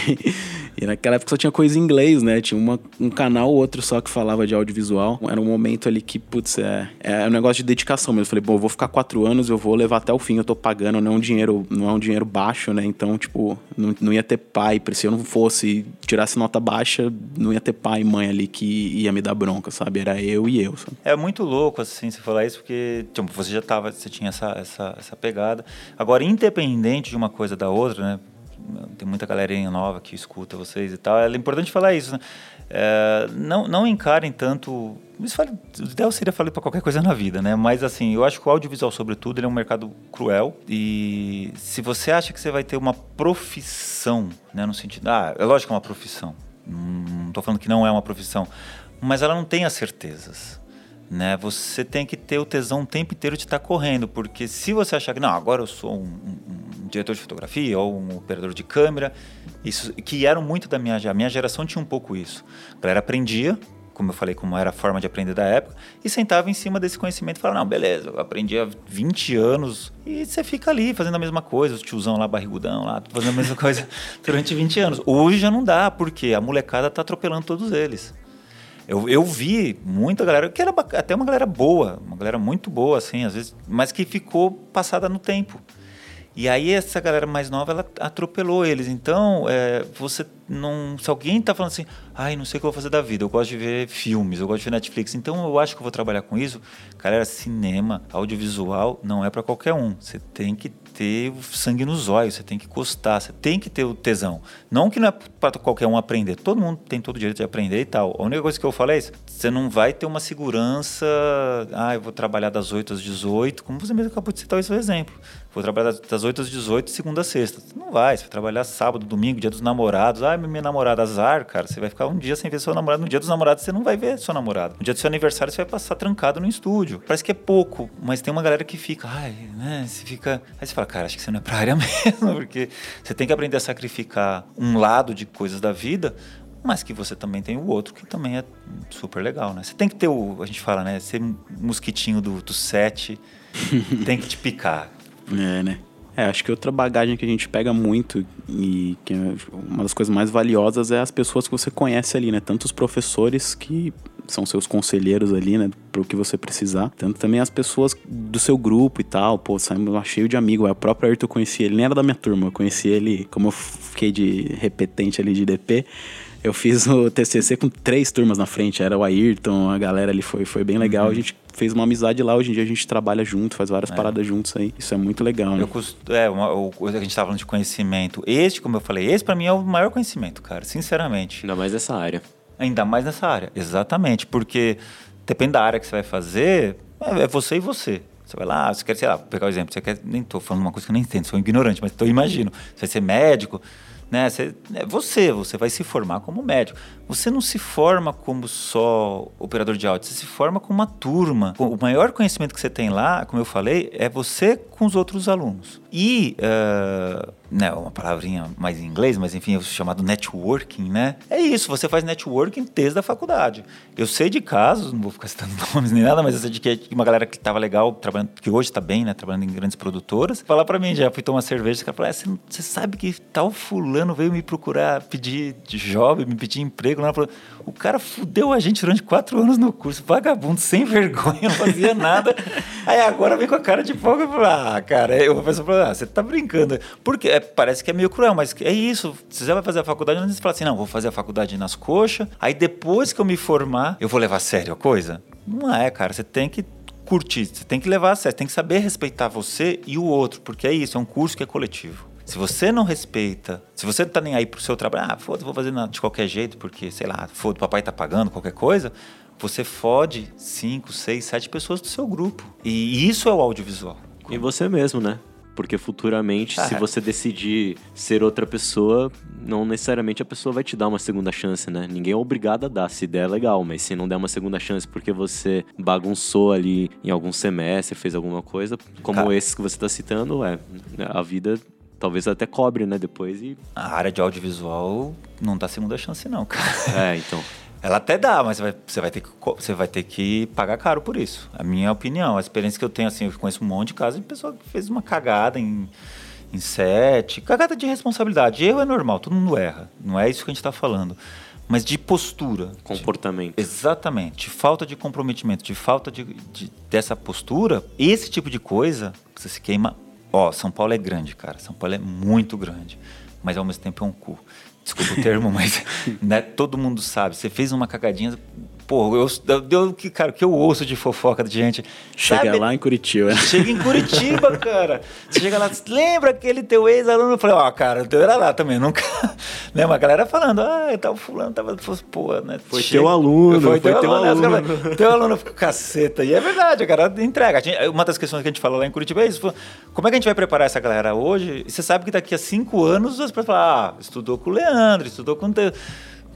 e naquela época só tinha coisa em inglês, né? Tinha uma, um canal ou outro só que falava de audiovisual. Era um momento ali que, putz, é, é um negócio de dedicação mesmo. Eu falei, bom, eu vou ficar quatro anos, eu vou levar até o fim, eu tô pagando, não é um dinheiro, não é um dinheiro baixo, né? Então, tipo, não, não ia ter pai, se eu não fosse, tirasse nota baixa, não ia ter pai e mãe ali que ia me dar bronca, sabe? Era eu e eu, sabe? É muito louco, assim, você falar isso, porque tipo, você já tava, você tinha essa, essa, essa pegada. Agora, independente de uma coisa da outra, né? Tem muita galerinha nova que escuta vocês e tal. É importante falar isso, né? É, não, não encarem tanto. Isso fale, o ideal seria falar para qualquer coisa na vida, né? Mas assim, eu acho que o audiovisual, sobretudo, ele é um mercado cruel. E se você acha que você vai ter uma profissão, né? No sentido. Ah, é lógico que é uma profissão. Não estou falando que não é uma profissão. Mas ela não tem as certezas né? Você tem que ter o tesão o tempo inteiro de estar correndo, porque se você achar que não, agora eu sou um, um- um diretor de fotografia ou um operador de câmera, isso que eram muito da minha a minha geração tinha um pouco isso. A galera aprendia, como eu falei, como era a forma de aprender da época, e sentava em cima desse conhecimento e falava, não, beleza, eu aprendi há 20 anos, e você fica ali fazendo a mesma coisa, o tiozão lá, barrigudão lá, fazendo a mesma coisa durante 20 anos. Hoje já não dá, porque a molecada tá atropelando todos eles. Eu, eu vi muita galera, que era até uma galera boa, uma galera muito boa, assim, às vezes, mas que ficou passada no tempo. E aí essa galera mais nova, ela atropelou eles. Então, é, você não... Se alguém tá falando assim, ai, não sei o que eu vou fazer da vida, eu gosto de ver filmes, eu gosto de ver Netflix, então eu acho que eu vou trabalhar com isso. Galera, cinema, audiovisual, não é para qualquer um. Você tem que ter sangue nos olhos, você tem que gostar, você tem que ter o tesão. Não que não é para qualquer um aprender, todo mundo tem todo o direito de aprender e tal. A única coisa que eu falo é isso, você não vai ter uma segurança, ah, eu vou trabalhar das 8 às 18, como você mesmo acabou de citar esse exemplo. Vou trabalhar das 8 às 18, segunda a sexta. Não vai, você vai trabalhar sábado, domingo, dia dos namorados. Ai, minha namorada, azar, cara. Você vai ficar um dia sem ver seu namorado. No dia dos namorados, você não vai ver seu namorado. No dia do seu aniversário, você vai passar trancado no estúdio. Parece que é pouco, mas tem uma galera que fica, ai, né? Você fica. Aí você fala, cara, acho que você não é pra área mesmo, porque você tem que aprender a sacrificar um lado de coisas da vida mas que você também tem o outro que também é super legal, né? Você tem que ter o, a gente fala, né? Ser mosquitinho do, do set, tem que te picar. É, né? É, acho que outra bagagem que a gente pega muito e que é uma das coisas mais valiosas é as pessoas que você conhece ali, né? Tanto os professores que são seus conselheiros ali, né? Pro que você precisar. Tanto também as pessoas do seu grupo e tal. Pô, saímos lá cheio de amigo. É, o próprio Ayrton eu conheci ele, nem era da minha turma. Eu conheci ele, como eu fiquei de repetente ali de DP. Eu fiz o TCC com três turmas na frente. Era o Ayrton, a galera ali foi, foi bem legal. Uhum. A gente fez uma amizade lá. Hoje em dia a gente trabalha junto, faz várias é. paradas juntos aí. Isso é muito legal, né? Eu cost... É, uma, o, a gente tava falando de conhecimento. Este, como eu falei, esse para mim é o maior conhecimento, cara, sinceramente. Ainda mais nessa área. Ainda mais nessa área, exatamente. Porque depende da área que você vai fazer, é, é você e você. Você vai lá, você quer, sei lá, pegar o um exemplo, você quer, nem tô falando uma coisa que eu nem entendo, sou ignorante, mas tô imagino. Você vai ser médico, né? Você, é você, você vai se formar como médico. Você não se forma como só operador de áudio, você se forma com uma turma. O maior conhecimento que você tem lá, como eu falei, é você com os outros alunos. E, uh, né, uma palavrinha mais em inglês, mas enfim, é chamado networking, né? É isso, você faz networking desde a faculdade. Eu sei de casos, não vou ficar citando nomes nem nada, mas eu sei de que uma galera que estava legal, trabalhando, que hoje está bem, né, trabalhando em grandes produtoras, falar para mim, já fui tomar cerveja, cara falou, é, você, sabe que tal fulano veio me procurar, pedir job, me pedir emprego, lá, o cara fudeu a gente durante quatro anos no curso, vagabundo, sem vergonha, não fazia nada. Aí agora vem com a cara de fogo e fala: Ah, cara, eu vou pensar, ah, você tá brincando. Porque parece que é meio cruel, mas é isso. Se você vai fazer a faculdade, você fala assim: não, vou fazer a faculdade nas coxas, aí depois que eu me formar, eu vou levar a sério a coisa. Não é, cara, você tem que curtir, você tem que levar a sério, tem que saber respeitar você e o outro, porque é isso, é um curso que é coletivo. Se você não respeita, se você não tá nem aí pro seu trabalho, ah, foda vou fazer de qualquer jeito, porque, sei lá, foda o papai tá pagando, qualquer coisa, você fode cinco, seis, sete pessoas do seu grupo. E isso é o audiovisual. E você mesmo, né? Porque futuramente, ah, se você decidir ser outra pessoa, não necessariamente a pessoa vai te dar uma segunda chance, né? Ninguém é obrigado a dar. Se der, é legal, mas se não der uma segunda chance porque você bagunçou ali em algum semestre, fez alguma coisa, como Cara, esses que você está citando, é, a vida talvez até cobre, né, depois e... A área de audiovisual não dá segunda chance não, cara. É, então... Ela até dá, mas você vai, você vai, ter, que, você vai ter que pagar caro por isso. A minha opinião, a experiência que eu tenho, assim, eu conheço um monte de casos de pessoa que fez uma cagada em, em set, cagada de responsabilidade. Erro é normal, todo mundo erra. Não é isso que a gente está falando. Mas de postura. Comportamento. De, exatamente. De falta de comprometimento, de falta de, de, dessa postura, esse tipo de coisa, você se queima Ó, São Paulo é grande, cara. São Paulo é muito grande. Mas ao mesmo tempo é um cu. Desculpa o termo, mas né, todo mundo sabe. Você fez uma cagadinha, Pô, eu, eu, que, cara, que eu ouço de fofoca de gente. Chega sabe? lá em Curitiba. Chega em Curitiba, cara. Você chega lá, lembra aquele teu ex-aluno? Eu falei, ó, oh, cara, o teu era lá também, nunca. né, uma galera falando, ah, tal fulano tava, pô, né? Foi chega... teu aluno, foi, foi teu, teu aluno. aluno. teu aluno fica caceta. E é verdade, a cara entrega. A gente, uma das questões que a gente fala lá em Curitiba é isso. Como é que a gente vai preparar essa galera hoje? E você sabe que daqui a cinco anos as pessoas falar, ah, estudou com o Leandro, estudou com o teu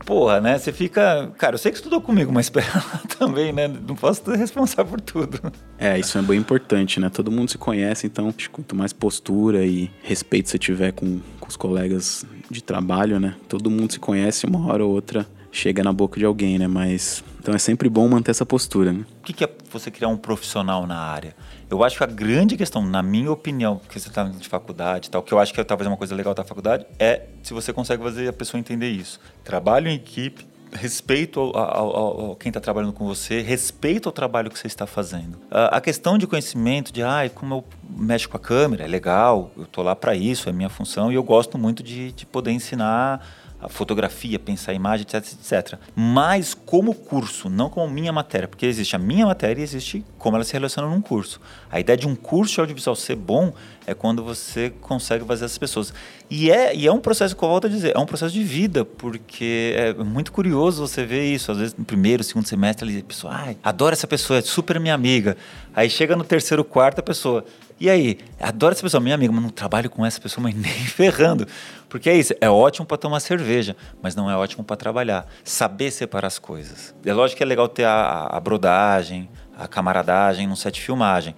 porra, né? Você fica. Cara, eu sei que estudou comigo, mas também, né? Não posso ser responsável por tudo. É, isso é bem importante, né? Todo mundo se conhece, então, quanto mais postura e respeito você tiver com, com os colegas de trabalho, né? Todo mundo se conhece, uma hora ou outra chega na boca de alguém, né? Mas. Então é sempre bom manter essa postura, né? O que é você criar um profissional na área? Eu acho que a grande questão, na minha opinião, que você está de faculdade tal, que eu acho que é talvez uma coisa legal da faculdade, é se você consegue fazer a pessoa entender isso. Trabalho em equipe, respeito ao, ao, ao, quem está trabalhando com você, respeito ao trabalho que você está fazendo. A, a questão de conhecimento, de ah, como eu mexo com a câmera, é legal, eu estou lá para isso, é minha função, e eu gosto muito de, de poder ensinar a fotografia, pensar a imagem, etc, etc. Mas como curso, não como minha matéria, porque existe a minha matéria e existe como ela se relaciona num curso. A ideia de um curso de audiovisual ser bom é quando você consegue fazer essas pessoas. E é, e é um processo, que eu volto a dizer, é um processo de vida, porque é muito curioso você ver isso. Às vezes no primeiro, segundo semestre, a pessoa, ai, adoro essa pessoa, é super minha amiga. Aí chega no terceiro, quarto, a pessoa, E aí, adoro essa pessoa, minha amiga, mas não trabalho com essa pessoa, mas nem ferrando. Porque é isso, é ótimo para tomar cerveja, mas não é ótimo para trabalhar. Saber separar as coisas. É lógico que é legal ter a, a brodagem, a camaradagem num set de filmagem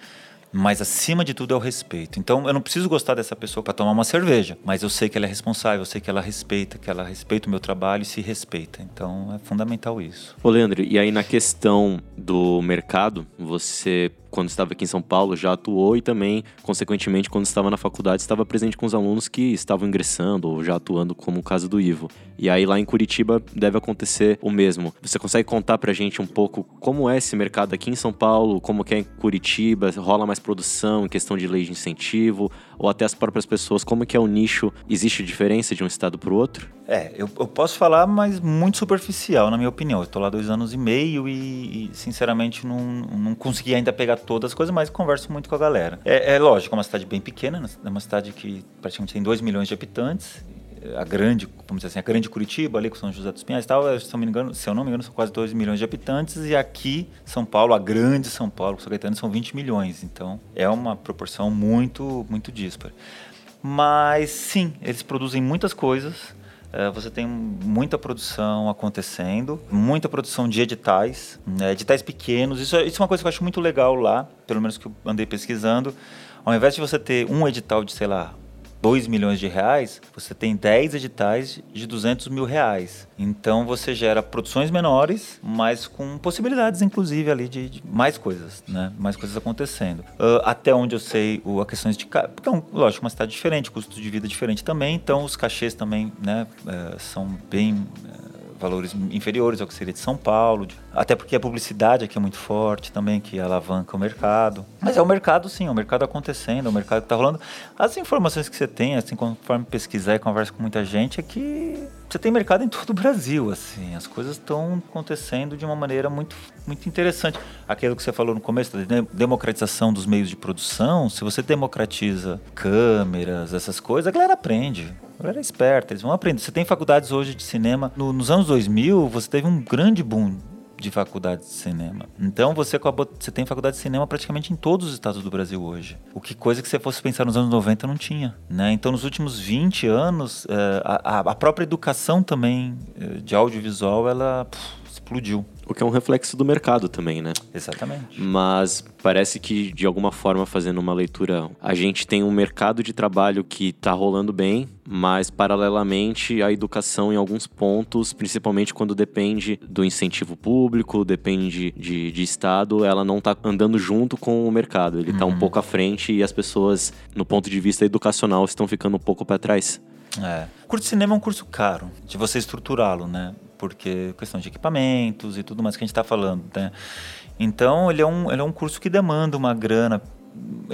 mas acima de tudo é o respeito. Então eu não preciso gostar dessa pessoa para tomar uma cerveja, mas eu sei que ela é responsável, eu sei que ela respeita, que ela respeita o meu trabalho e se respeita. Então é fundamental isso. Ô Leandro, e aí na questão do mercado, você quando estava aqui em São Paulo já atuou e também, consequentemente, quando estava na faculdade, estava presente com os alunos que estavam ingressando ou já atuando, como o caso do Ivo. E aí lá em Curitiba deve acontecer o mesmo. Você consegue contar pra gente um pouco como é esse mercado aqui em São Paulo, como que é em Curitiba, rola mais produção em questão de lei de incentivo, ou até as próprias pessoas, como que é o nicho? Existe diferença de um estado para o outro? É, eu, eu, posso falar, mas muito superficial, na minha opinião. Eu estou lá dois anos e meio e, e, sinceramente, não, não consegui ainda pegar todas as coisas, mas converso muito com a galera. É, é lógico, é uma cidade bem pequena, é uma cidade que praticamente tem 2 milhões de habitantes. A grande, vamos dizer assim, a grande Curitiba, ali com São José dos Pinhais e tal, se, não me engano, se eu não me engano, são quase 2 milhões de habitantes. E aqui, São Paulo, a grande São Paulo, São Caetano, são 20 milhões. Então, é uma proporção muito, muito dispara. Mas, sim, eles produzem muitas coisas você tem muita produção acontecendo, muita produção de editais, né, editais pequenos. Isso, é, isso é uma coisa que eu acho muito legal lá, pelo menos que eu andei pesquisando. Ao invés de você ter um edital de, sei lá, 2 milhões de reais, você tem 10 editais de 200 mil reais. Então você gera produções menores, mas com possibilidades, inclusive, ali de, de mais coisas, né? Mais coisas acontecendo. Uh, até onde eu sei, o, a questões de. Então, lógico, uma cidade diferente, custo de vida diferente também, então os cachês também, né, uh, são bem. Uh, valores inferiores ao que seria de São Paulo, até porque a publicidade aqui é muito forte também, que alavanca o mercado. Mas é o mercado, sim, é o mercado acontecendo, é o mercado que está rolando. As informações que você tem, assim, conforme pesquisar e conversa com muita gente, é que você tem mercado em todo o Brasil, assim, as coisas estão acontecendo de uma maneira muito, muito interessante. Aquilo que você falou no começo, da democratização dos meios de produção, se você democratiza câmeras, essas coisas, a galera aprende. Galera é esperta, eles vão aprender. Você tem faculdades hoje de cinema. No, nos anos 2000, você teve um grande boom de faculdades de cinema. Então você acabou, você tem faculdade de cinema praticamente em todos os estados do Brasil hoje. O que coisa que você fosse pensar nos anos 90 não tinha, né? Então nos últimos 20 anos, eh, a, a própria educação também eh, de audiovisual, ela explodiu. O que é um reflexo do mercado também, né? Exatamente. Mas parece que, de alguma forma, fazendo uma leitura, a gente tem um mercado de trabalho que está rolando bem, mas, paralelamente, a educação, em alguns pontos, principalmente quando depende do incentivo público, depende de, de Estado, ela não está andando junto com o mercado. Ele está uhum. um pouco à frente e as pessoas, no ponto de vista educacional, estão ficando um pouco para trás. É. O curso de cinema é um curso caro, de você estruturá-lo, né? Porque questão de equipamentos e tudo mais que a gente está falando, né? Então, ele é, um, ele é um curso que demanda uma grana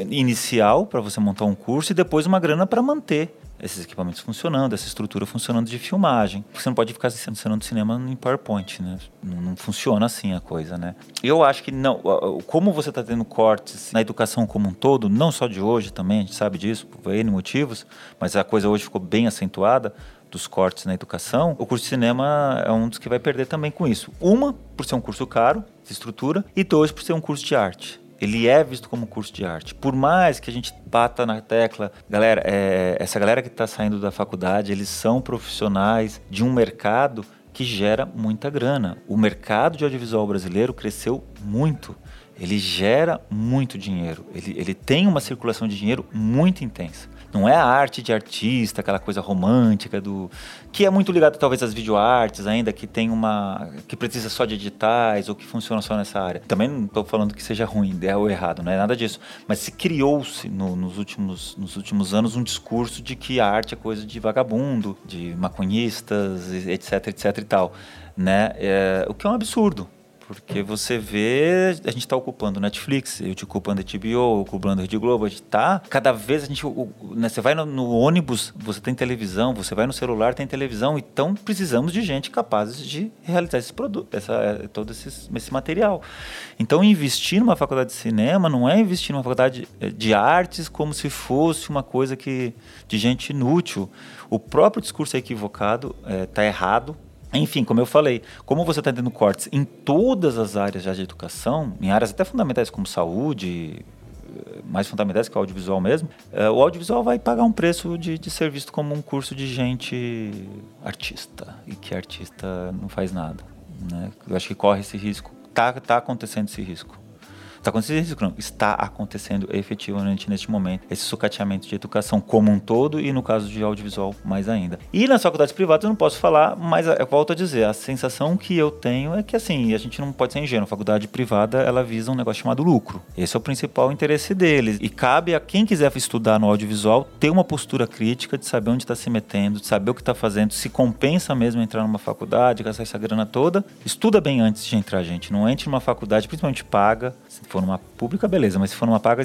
inicial para você montar um curso e depois uma grana para manter esses equipamentos funcionando, essa estrutura funcionando de filmagem. Você não pode ficar ensinando cinema em PowerPoint, né? Não, não, funciona assim a coisa, né? Eu acho que não. Como você está tendo cortes na educação como um todo, não só de hoje também, a gente sabe disso, por N motivos, mas a coisa hoje ficou bem acentuada dos cortes na educação, o curso de cinema é um dos que vai perder também com isso. Uma, por ser um curso caro, de estrutura, e dois, por ser um curso de arte. Ele é visto como curso de arte. Por mais que a gente bata na tecla, galera, é, essa galera que está saindo da faculdade, eles são profissionais de um mercado que gera muita grana. O mercado de audiovisual brasileiro cresceu muito. Ele gera muito dinheiro. Ele, ele tem uma circulação de dinheiro muito intensa. Não é a arte de artista, aquela coisa romântica do que é muito ligado talvez às videoartes ainda que tem uma que precisa só de editais ou que funciona só nessa área. Também não estou falando que seja ruim, é ou errado, não é nada disso. Mas se criou-se no, nos últimos nos últimos anos um discurso de que a arte é coisa de vagabundo, de maconhistas, etc, etc e tal, né? É, o que é um absurdo. Porque você vê, a gente está ocupando Netflix, eu te ocupando HBO, ocupando Rede Globo, a gente tá. Cada vez a gente. Né, você vai no, no, ônibus, você tem televisão, você vai no celular, tem televisão. Então precisamos de gente capaz de realizar esse produto, essa, todo esse, esse material. Então investir numa faculdade de cinema não é investir numa faculdade eh, de artes como se fosse uma coisa que de gente inútil. O próprio discurso é equivocado, está eh, é, errado enfim, como eu falei, como você está tendo cortes em todas as áreas já de educação, em áreas até fundamentais como saúde, mais fundamentais, que o audiovisual mesmo, é, o audiovisual vai pagar um preço de, de ser visto como um curso de gente artista, e que artista não faz nada. Né? Eu acho que corre esse risco. Tá, tá acontecendo esse risco. Está acontecendo isso, não. Está acontecendo efetivamente neste momento esse sucateamento de educação como um todo e no caso de audiovisual mais ainda. E nas faculdades privadas eu não posso falar, mas eu volto a dizer, a sensação que eu tenho é que assim, a gente não pode ser ingênuo. A faculdade privada, ela visa um negócio chamado lucro. Esse é o principal interesse deles. E cabe a quem quiser estudar no audiovisual ter uma postura crítica de saber onde está se metendo, de saber o que está fazendo, se compensa mesmo entrar numa faculdade, gastar essa grana toda. Estuda bem antes de entrar, gente. Não entre numa faculdade, principalmente paga, for numa pública, beleza, mas se for numa paga,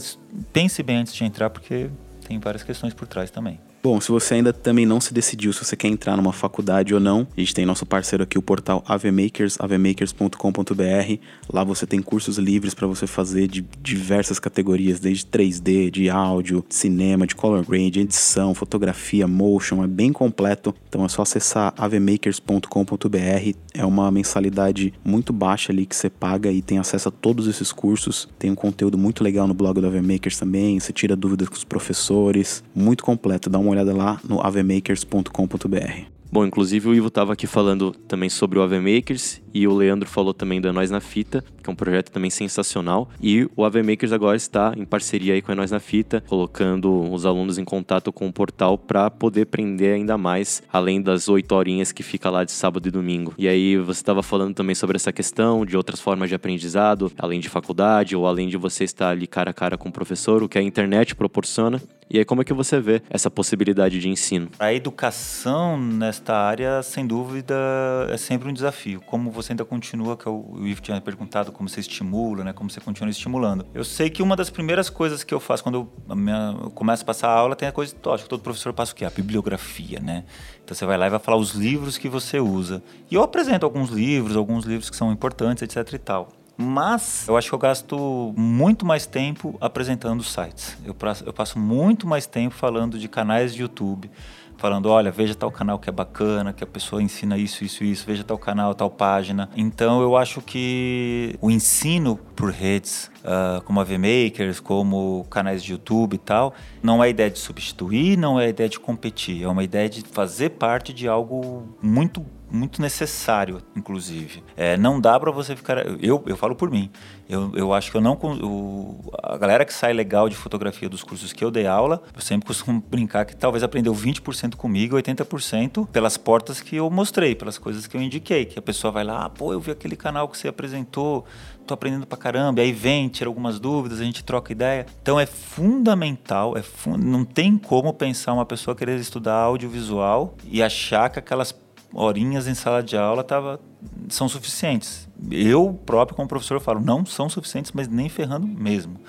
pense bem antes de entrar, porque tem várias questões por trás também. Bom, se você ainda também não se decidiu se você quer entrar numa faculdade ou não, a gente tem nosso parceiro aqui, o portal AVMakers, avmakers.com.br. Lá você tem cursos livres para você fazer de diversas categorias, desde 3D, de áudio, cinema, de color grade, edição, fotografia, motion, é bem completo. Então é só acessar avmakers.com.br. É uma mensalidade muito baixa ali que você paga e tem acesso a todos esses cursos. Tem um conteúdo muito legal no blog do AVMakers também, você tira dúvidas com os professores, muito completo. Dá uma olhada lá no avemakers.com.br. Bom, inclusive o Ivo estava aqui falando também sobre o Ave Makers e o Leandro falou também da Nós na Fita, que é um projeto também sensacional. E o Ave Makers agora está em parceria aí com a Nós na Fita, colocando os alunos em contato com o portal para poder aprender ainda mais, além das oito horinhas que fica lá de sábado e domingo. E aí você estava falando também sobre essa questão de outras formas de aprendizado, além de faculdade ou além de você estar ali cara a cara com o professor, o que a internet proporciona. E aí, como é que você vê essa possibilidade de ensino? A educação nesta área, sem dúvida, é sempre um desafio. Como você ainda continua, que o Ivo tinha perguntado, como você estimula, né? Como você continua estimulando. Eu sei que uma das primeiras coisas que eu faço quando eu, minha, eu começo a passar a aula tem a coisa, acho que todo professor passa o quê? A bibliografia, né? Então você vai lá e vai falar os livros que você usa. E eu apresento alguns livros, alguns livros que são importantes, etc e tal. Mas eu acho que eu gasto muito mais tempo apresentando sites. Eu passo, eu passo muito mais tempo falando de canais de YouTube, falando, olha, veja tal canal que é bacana, que a pessoa ensina isso, isso, isso, veja tal canal, tal página. Então eu acho que o ensino por redes, uh, como a VMakers, como canais de YouTube e tal, não é ideia de substituir, não é ideia de competir, é uma ideia de fazer parte de algo muito muito necessário, inclusive. É, não dá para você ficar. Eu, eu falo por mim. Eu, eu acho que eu não. O, a galera que sai legal de fotografia dos cursos que eu dei aula, eu sempre costumo brincar que talvez aprendeu 20% comigo, 80% pelas portas que eu mostrei, pelas coisas que eu indiquei. Que a pessoa vai lá, ah, pô, eu vi aquele canal que você apresentou, tô aprendendo pra caramba. E aí vem, tira algumas dúvidas, a gente troca ideia. Então é fundamental, é fun... não tem como pensar uma pessoa querer estudar audiovisual e achar que aquelas horinhas em sala de aula tava, são suficientes. Eu próprio, como professor, falo, não são suficientes, mas nem ferrando mesmo.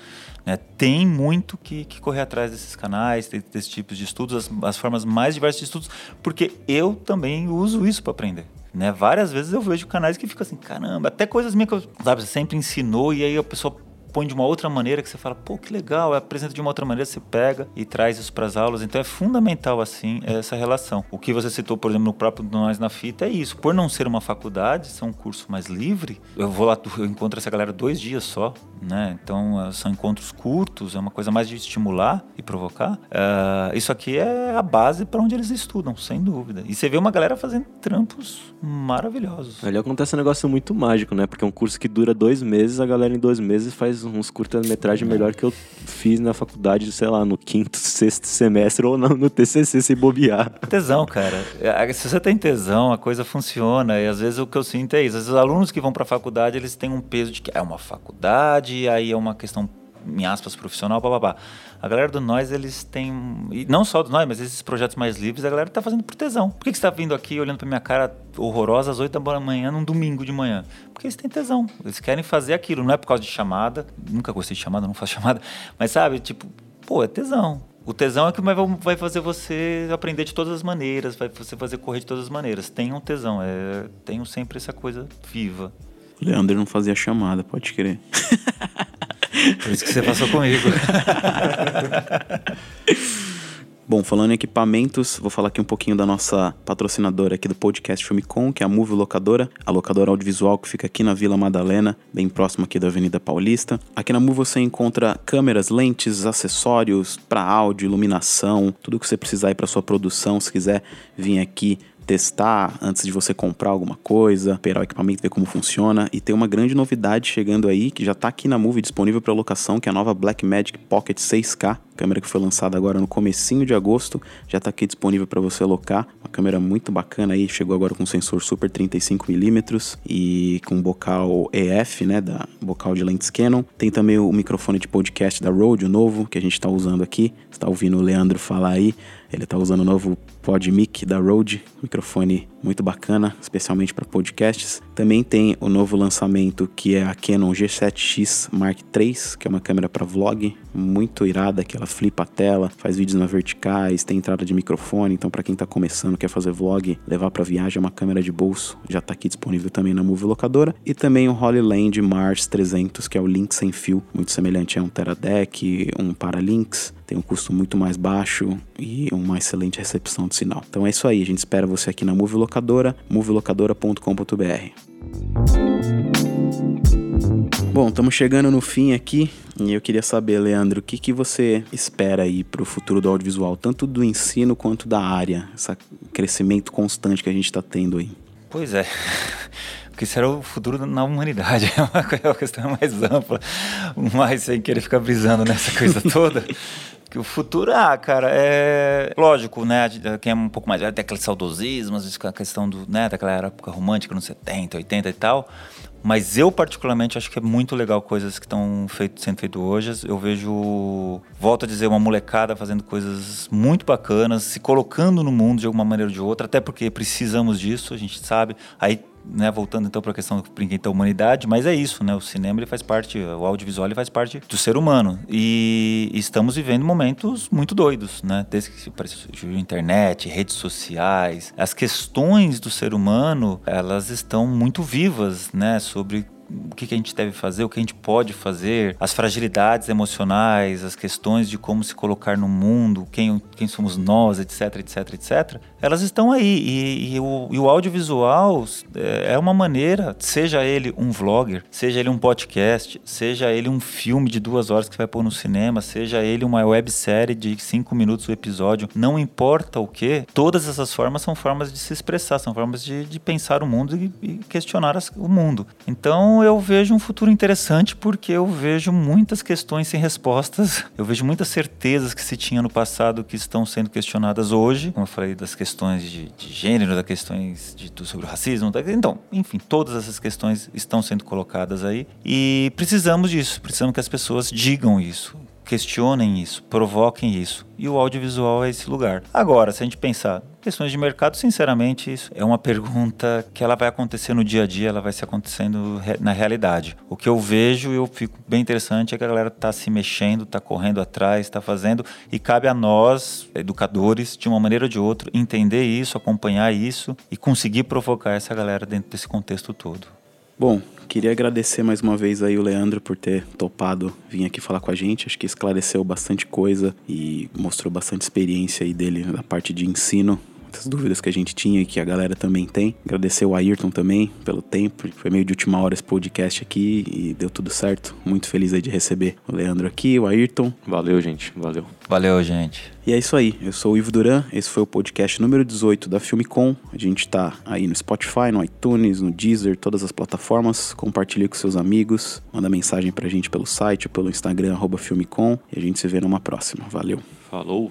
Né? Tem muito que, que, correr atrás desses canais, desses tipos de estudos, as, as, formas mais diversas de estudos, porque eu também uso isso para aprender. Né? Várias vezes eu vejo canais que ficam assim, caramba, até coisas minhas que eu, sabe, sempre ensinou e aí a pessoa põe de uma outra maneira que você fala, pô, que legal, apresenta de uma outra maneira, você pega e traz isso para as aulas. Então é fundamental, assim, essa relação. O que você citou, por exemplo, no próprio Nós na Fita é isso. Por não ser uma faculdade, ser um curso mais livre, eu vou lá, eu encontro essa galera dois dias só, né? Então eh, são encontros curtos, é uma coisa mais de estimular e provocar. Uh, isso aqui é a base para onde eles estudam, sem dúvida. E você vê uma galera fazendo trampos maravilhosos. Ali acontece um negócio muito mágico, né? Porque é um curso que dura dois meses, a galera em dois meses faz uns curta-metragem melhor que eu fiz na faculdade, sei lá, no quinto, sexto semestre ou no, no TCC sem bobear. Tesão, cara. É, se você tem tesão, a coisa funciona. E às vezes o que eu sinto é isso. Às vezes os alunos que vão para a faculdade, eles têm um peso de que é uma faculdade, aí é uma questão em aspas, profissional, papapá. A galera do Nós, eles têm. E não só do Nós, mas esses projetos mais livres, a galera tá fazendo por tesão. Por que, que você tá vindo aqui olhando pra minha cara horrorosa às 8 da manhã, num domingo de manhã? Porque eles têm tesão. Eles querem fazer aquilo. Não é por causa de chamada. Nunca gostei de chamada, não faço chamada. Mas sabe, tipo, pô, é tesão. O tesão é que vai fazer você aprender de todas as maneiras, vai você fazer correr de todas as maneiras. Tenham tesão, é, tenham sempre essa coisa viva. Leandro não fazia chamada, pode crer. Por isso que você passou comigo. Bom, falando em equipamentos, vou falar aqui um pouquinho da nossa patrocinadora aqui do podcast Filme Com, que é a Move Locadora, a locadora audiovisual que fica aqui na Vila Madalena, bem próximo aqui da Avenida Paulista. Aqui na Move você encontra câmeras, lentes, acessórios para áudio, iluminação, tudo que você precisar aí para sua produção, se quiser vir aqui testar antes de você comprar alguma coisa, operar o equipamento, ver como funciona. E tem uma grande novidade chegando aí, que já está aqui na Move disponível para locação, que é a nova Blackmagic Pocket 6K, câmera que foi lançada agora no comecinho de agosto, já está aqui disponível para você alocar. Uma câmera muito bacana aí, chegou agora com sensor super 35mm e com bocal EF, né, da bocal de lentes Canon. Tem também o microfone de podcast da Rode, o novo, que a gente está usando aqui. Está ouvindo o Leandro falar aí. Ele está usando o novo PodMic da Rode, microfone muito bacana, especialmente para podcasts. Também tem o novo lançamento que é a Canon G7X Mark III, que é uma câmera para vlog, muito irada, que ela flipa a tela, faz vídeos na verticais, tem entrada de microfone, então para quem está começando, quer fazer vlog, levar para viagem é uma câmera de bolso, já está aqui disponível também na Move Locadora. E também o Holyland Mars 300, que é o link sem fio, muito semelhante a um Teradek, um Paralinks, tem um custo muito mais baixo e uma excelente recepção de sinal. Então é isso aí, a gente espera você aqui na Move Locadora, movelocadora.com.br. Bom, estamos chegando no fim aqui e eu queria saber, Leandro, o que, que você espera aí para o futuro do audiovisual, tanto do ensino quanto da área, esse crescimento constante que a gente está tendo aí? Pois é. Porque será o futuro na humanidade. É uma questão mais ampla, mas sem querer ficar brisando nessa coisa toda. Que o futuro, ah, cara, é. Lógico, né? Quem é um pouco mais velho tem aquele saudosismo, a questão do, né, daquela época romântica, nos 70, 80 e tal. Mas eu, particularmente, acho que é muito legal coisas que estão feito, sendo feitas hoje. Eu vejo, volto a dizer, uma molecada fazendo coisas muito bacanas, se colocando no mundo de alguma maneira ou de outra, até porque precisamos disso, a gente sabe. Aí né, voltando então para a questão do brinquedo da humanidade, mas é isso, né? O cinema ele faz parte, o audiovisual ele faz parte do ser humano e estamos vivendo momentos muito doidos, né? Desde que apareceu a internet, redes sociais, as questões do ser humano elas estão muito vivas, né? Sobre o que, a gente deve fazer, o que a gente pode fazer, as fragilidades emocionais, as questões de como se colocar no mundo, quem, quem somos nós, etc, etc, etc, elas estão aí. E, e, o, e o audiovisual é, é uma maneira, seja ele um vlogger, seja ele um podcast, seja ele um filme de duas horas que vai pôr no cinema, seja ele uma websérie de cinco minutos o episódio, não importa o que, todas essas formas são formas de se expressar, são formas de, de pensar o mundo e, e questionar as, o mundo. Então, eu vejo um futuro interessante porque eu vejo muitas questões sem respostas. Eu vejo muitas certezas que se tinha no passado que estão sendo questionadas hoje. Como eu falei das questões de, de gênero, das questões de, sobre o racismo. então, enfim, todas essas questões estão sendo colocadas aí. E precisamos disso. Precisamos que as pessoas digam isso questionem isso, provoquem isso. E o audiovisual é esse lugar. Agora, se a gente pensar questões de mercado, sinceramente, isso é uma pergunta que ela vai acontecer no dia a dia, ela vai se acontecendo na realidade. O que eu vejo e eu fico bem interessante é que a galera está se mexendo, está correndo atrás, está fazendo e cabe a nós, educadores, de uma maneira ou de outra, entender isso, acompanhar isso e conseguir provocar essa galera dentro desse contexto todo. Bom, queria agradecer mais uma vez aí o Leandro por ter topado vir aqui falar com a gente. Acho que esclareceu bastante coisa e mostrou bastante experiência aí dele na parte de ensino muitas dúvidas que a gente tinha e que a galera também tem. Agradecer o Ayrton também pelo tempo. Foi meio de última hora esse podcast aqui e deu tudo certo. Muito feliz aí de receber o Leandro aqui, o Ayrton. Valeu, gente. Valeu. Valeu, gente. E é isso aí. Eu sou o Ivo Duran. Esse foi o podcast número 18 da Filmicom. A gente tá aí no Spotify, no iTunes, no Deezer, todas as plataformas. Compartilhe com seus amigos. Manda mensagem pra gente pelo site, pelo Instagram, arroba Filmicom. E a gente se vê numa próxima. Valeu. Falou.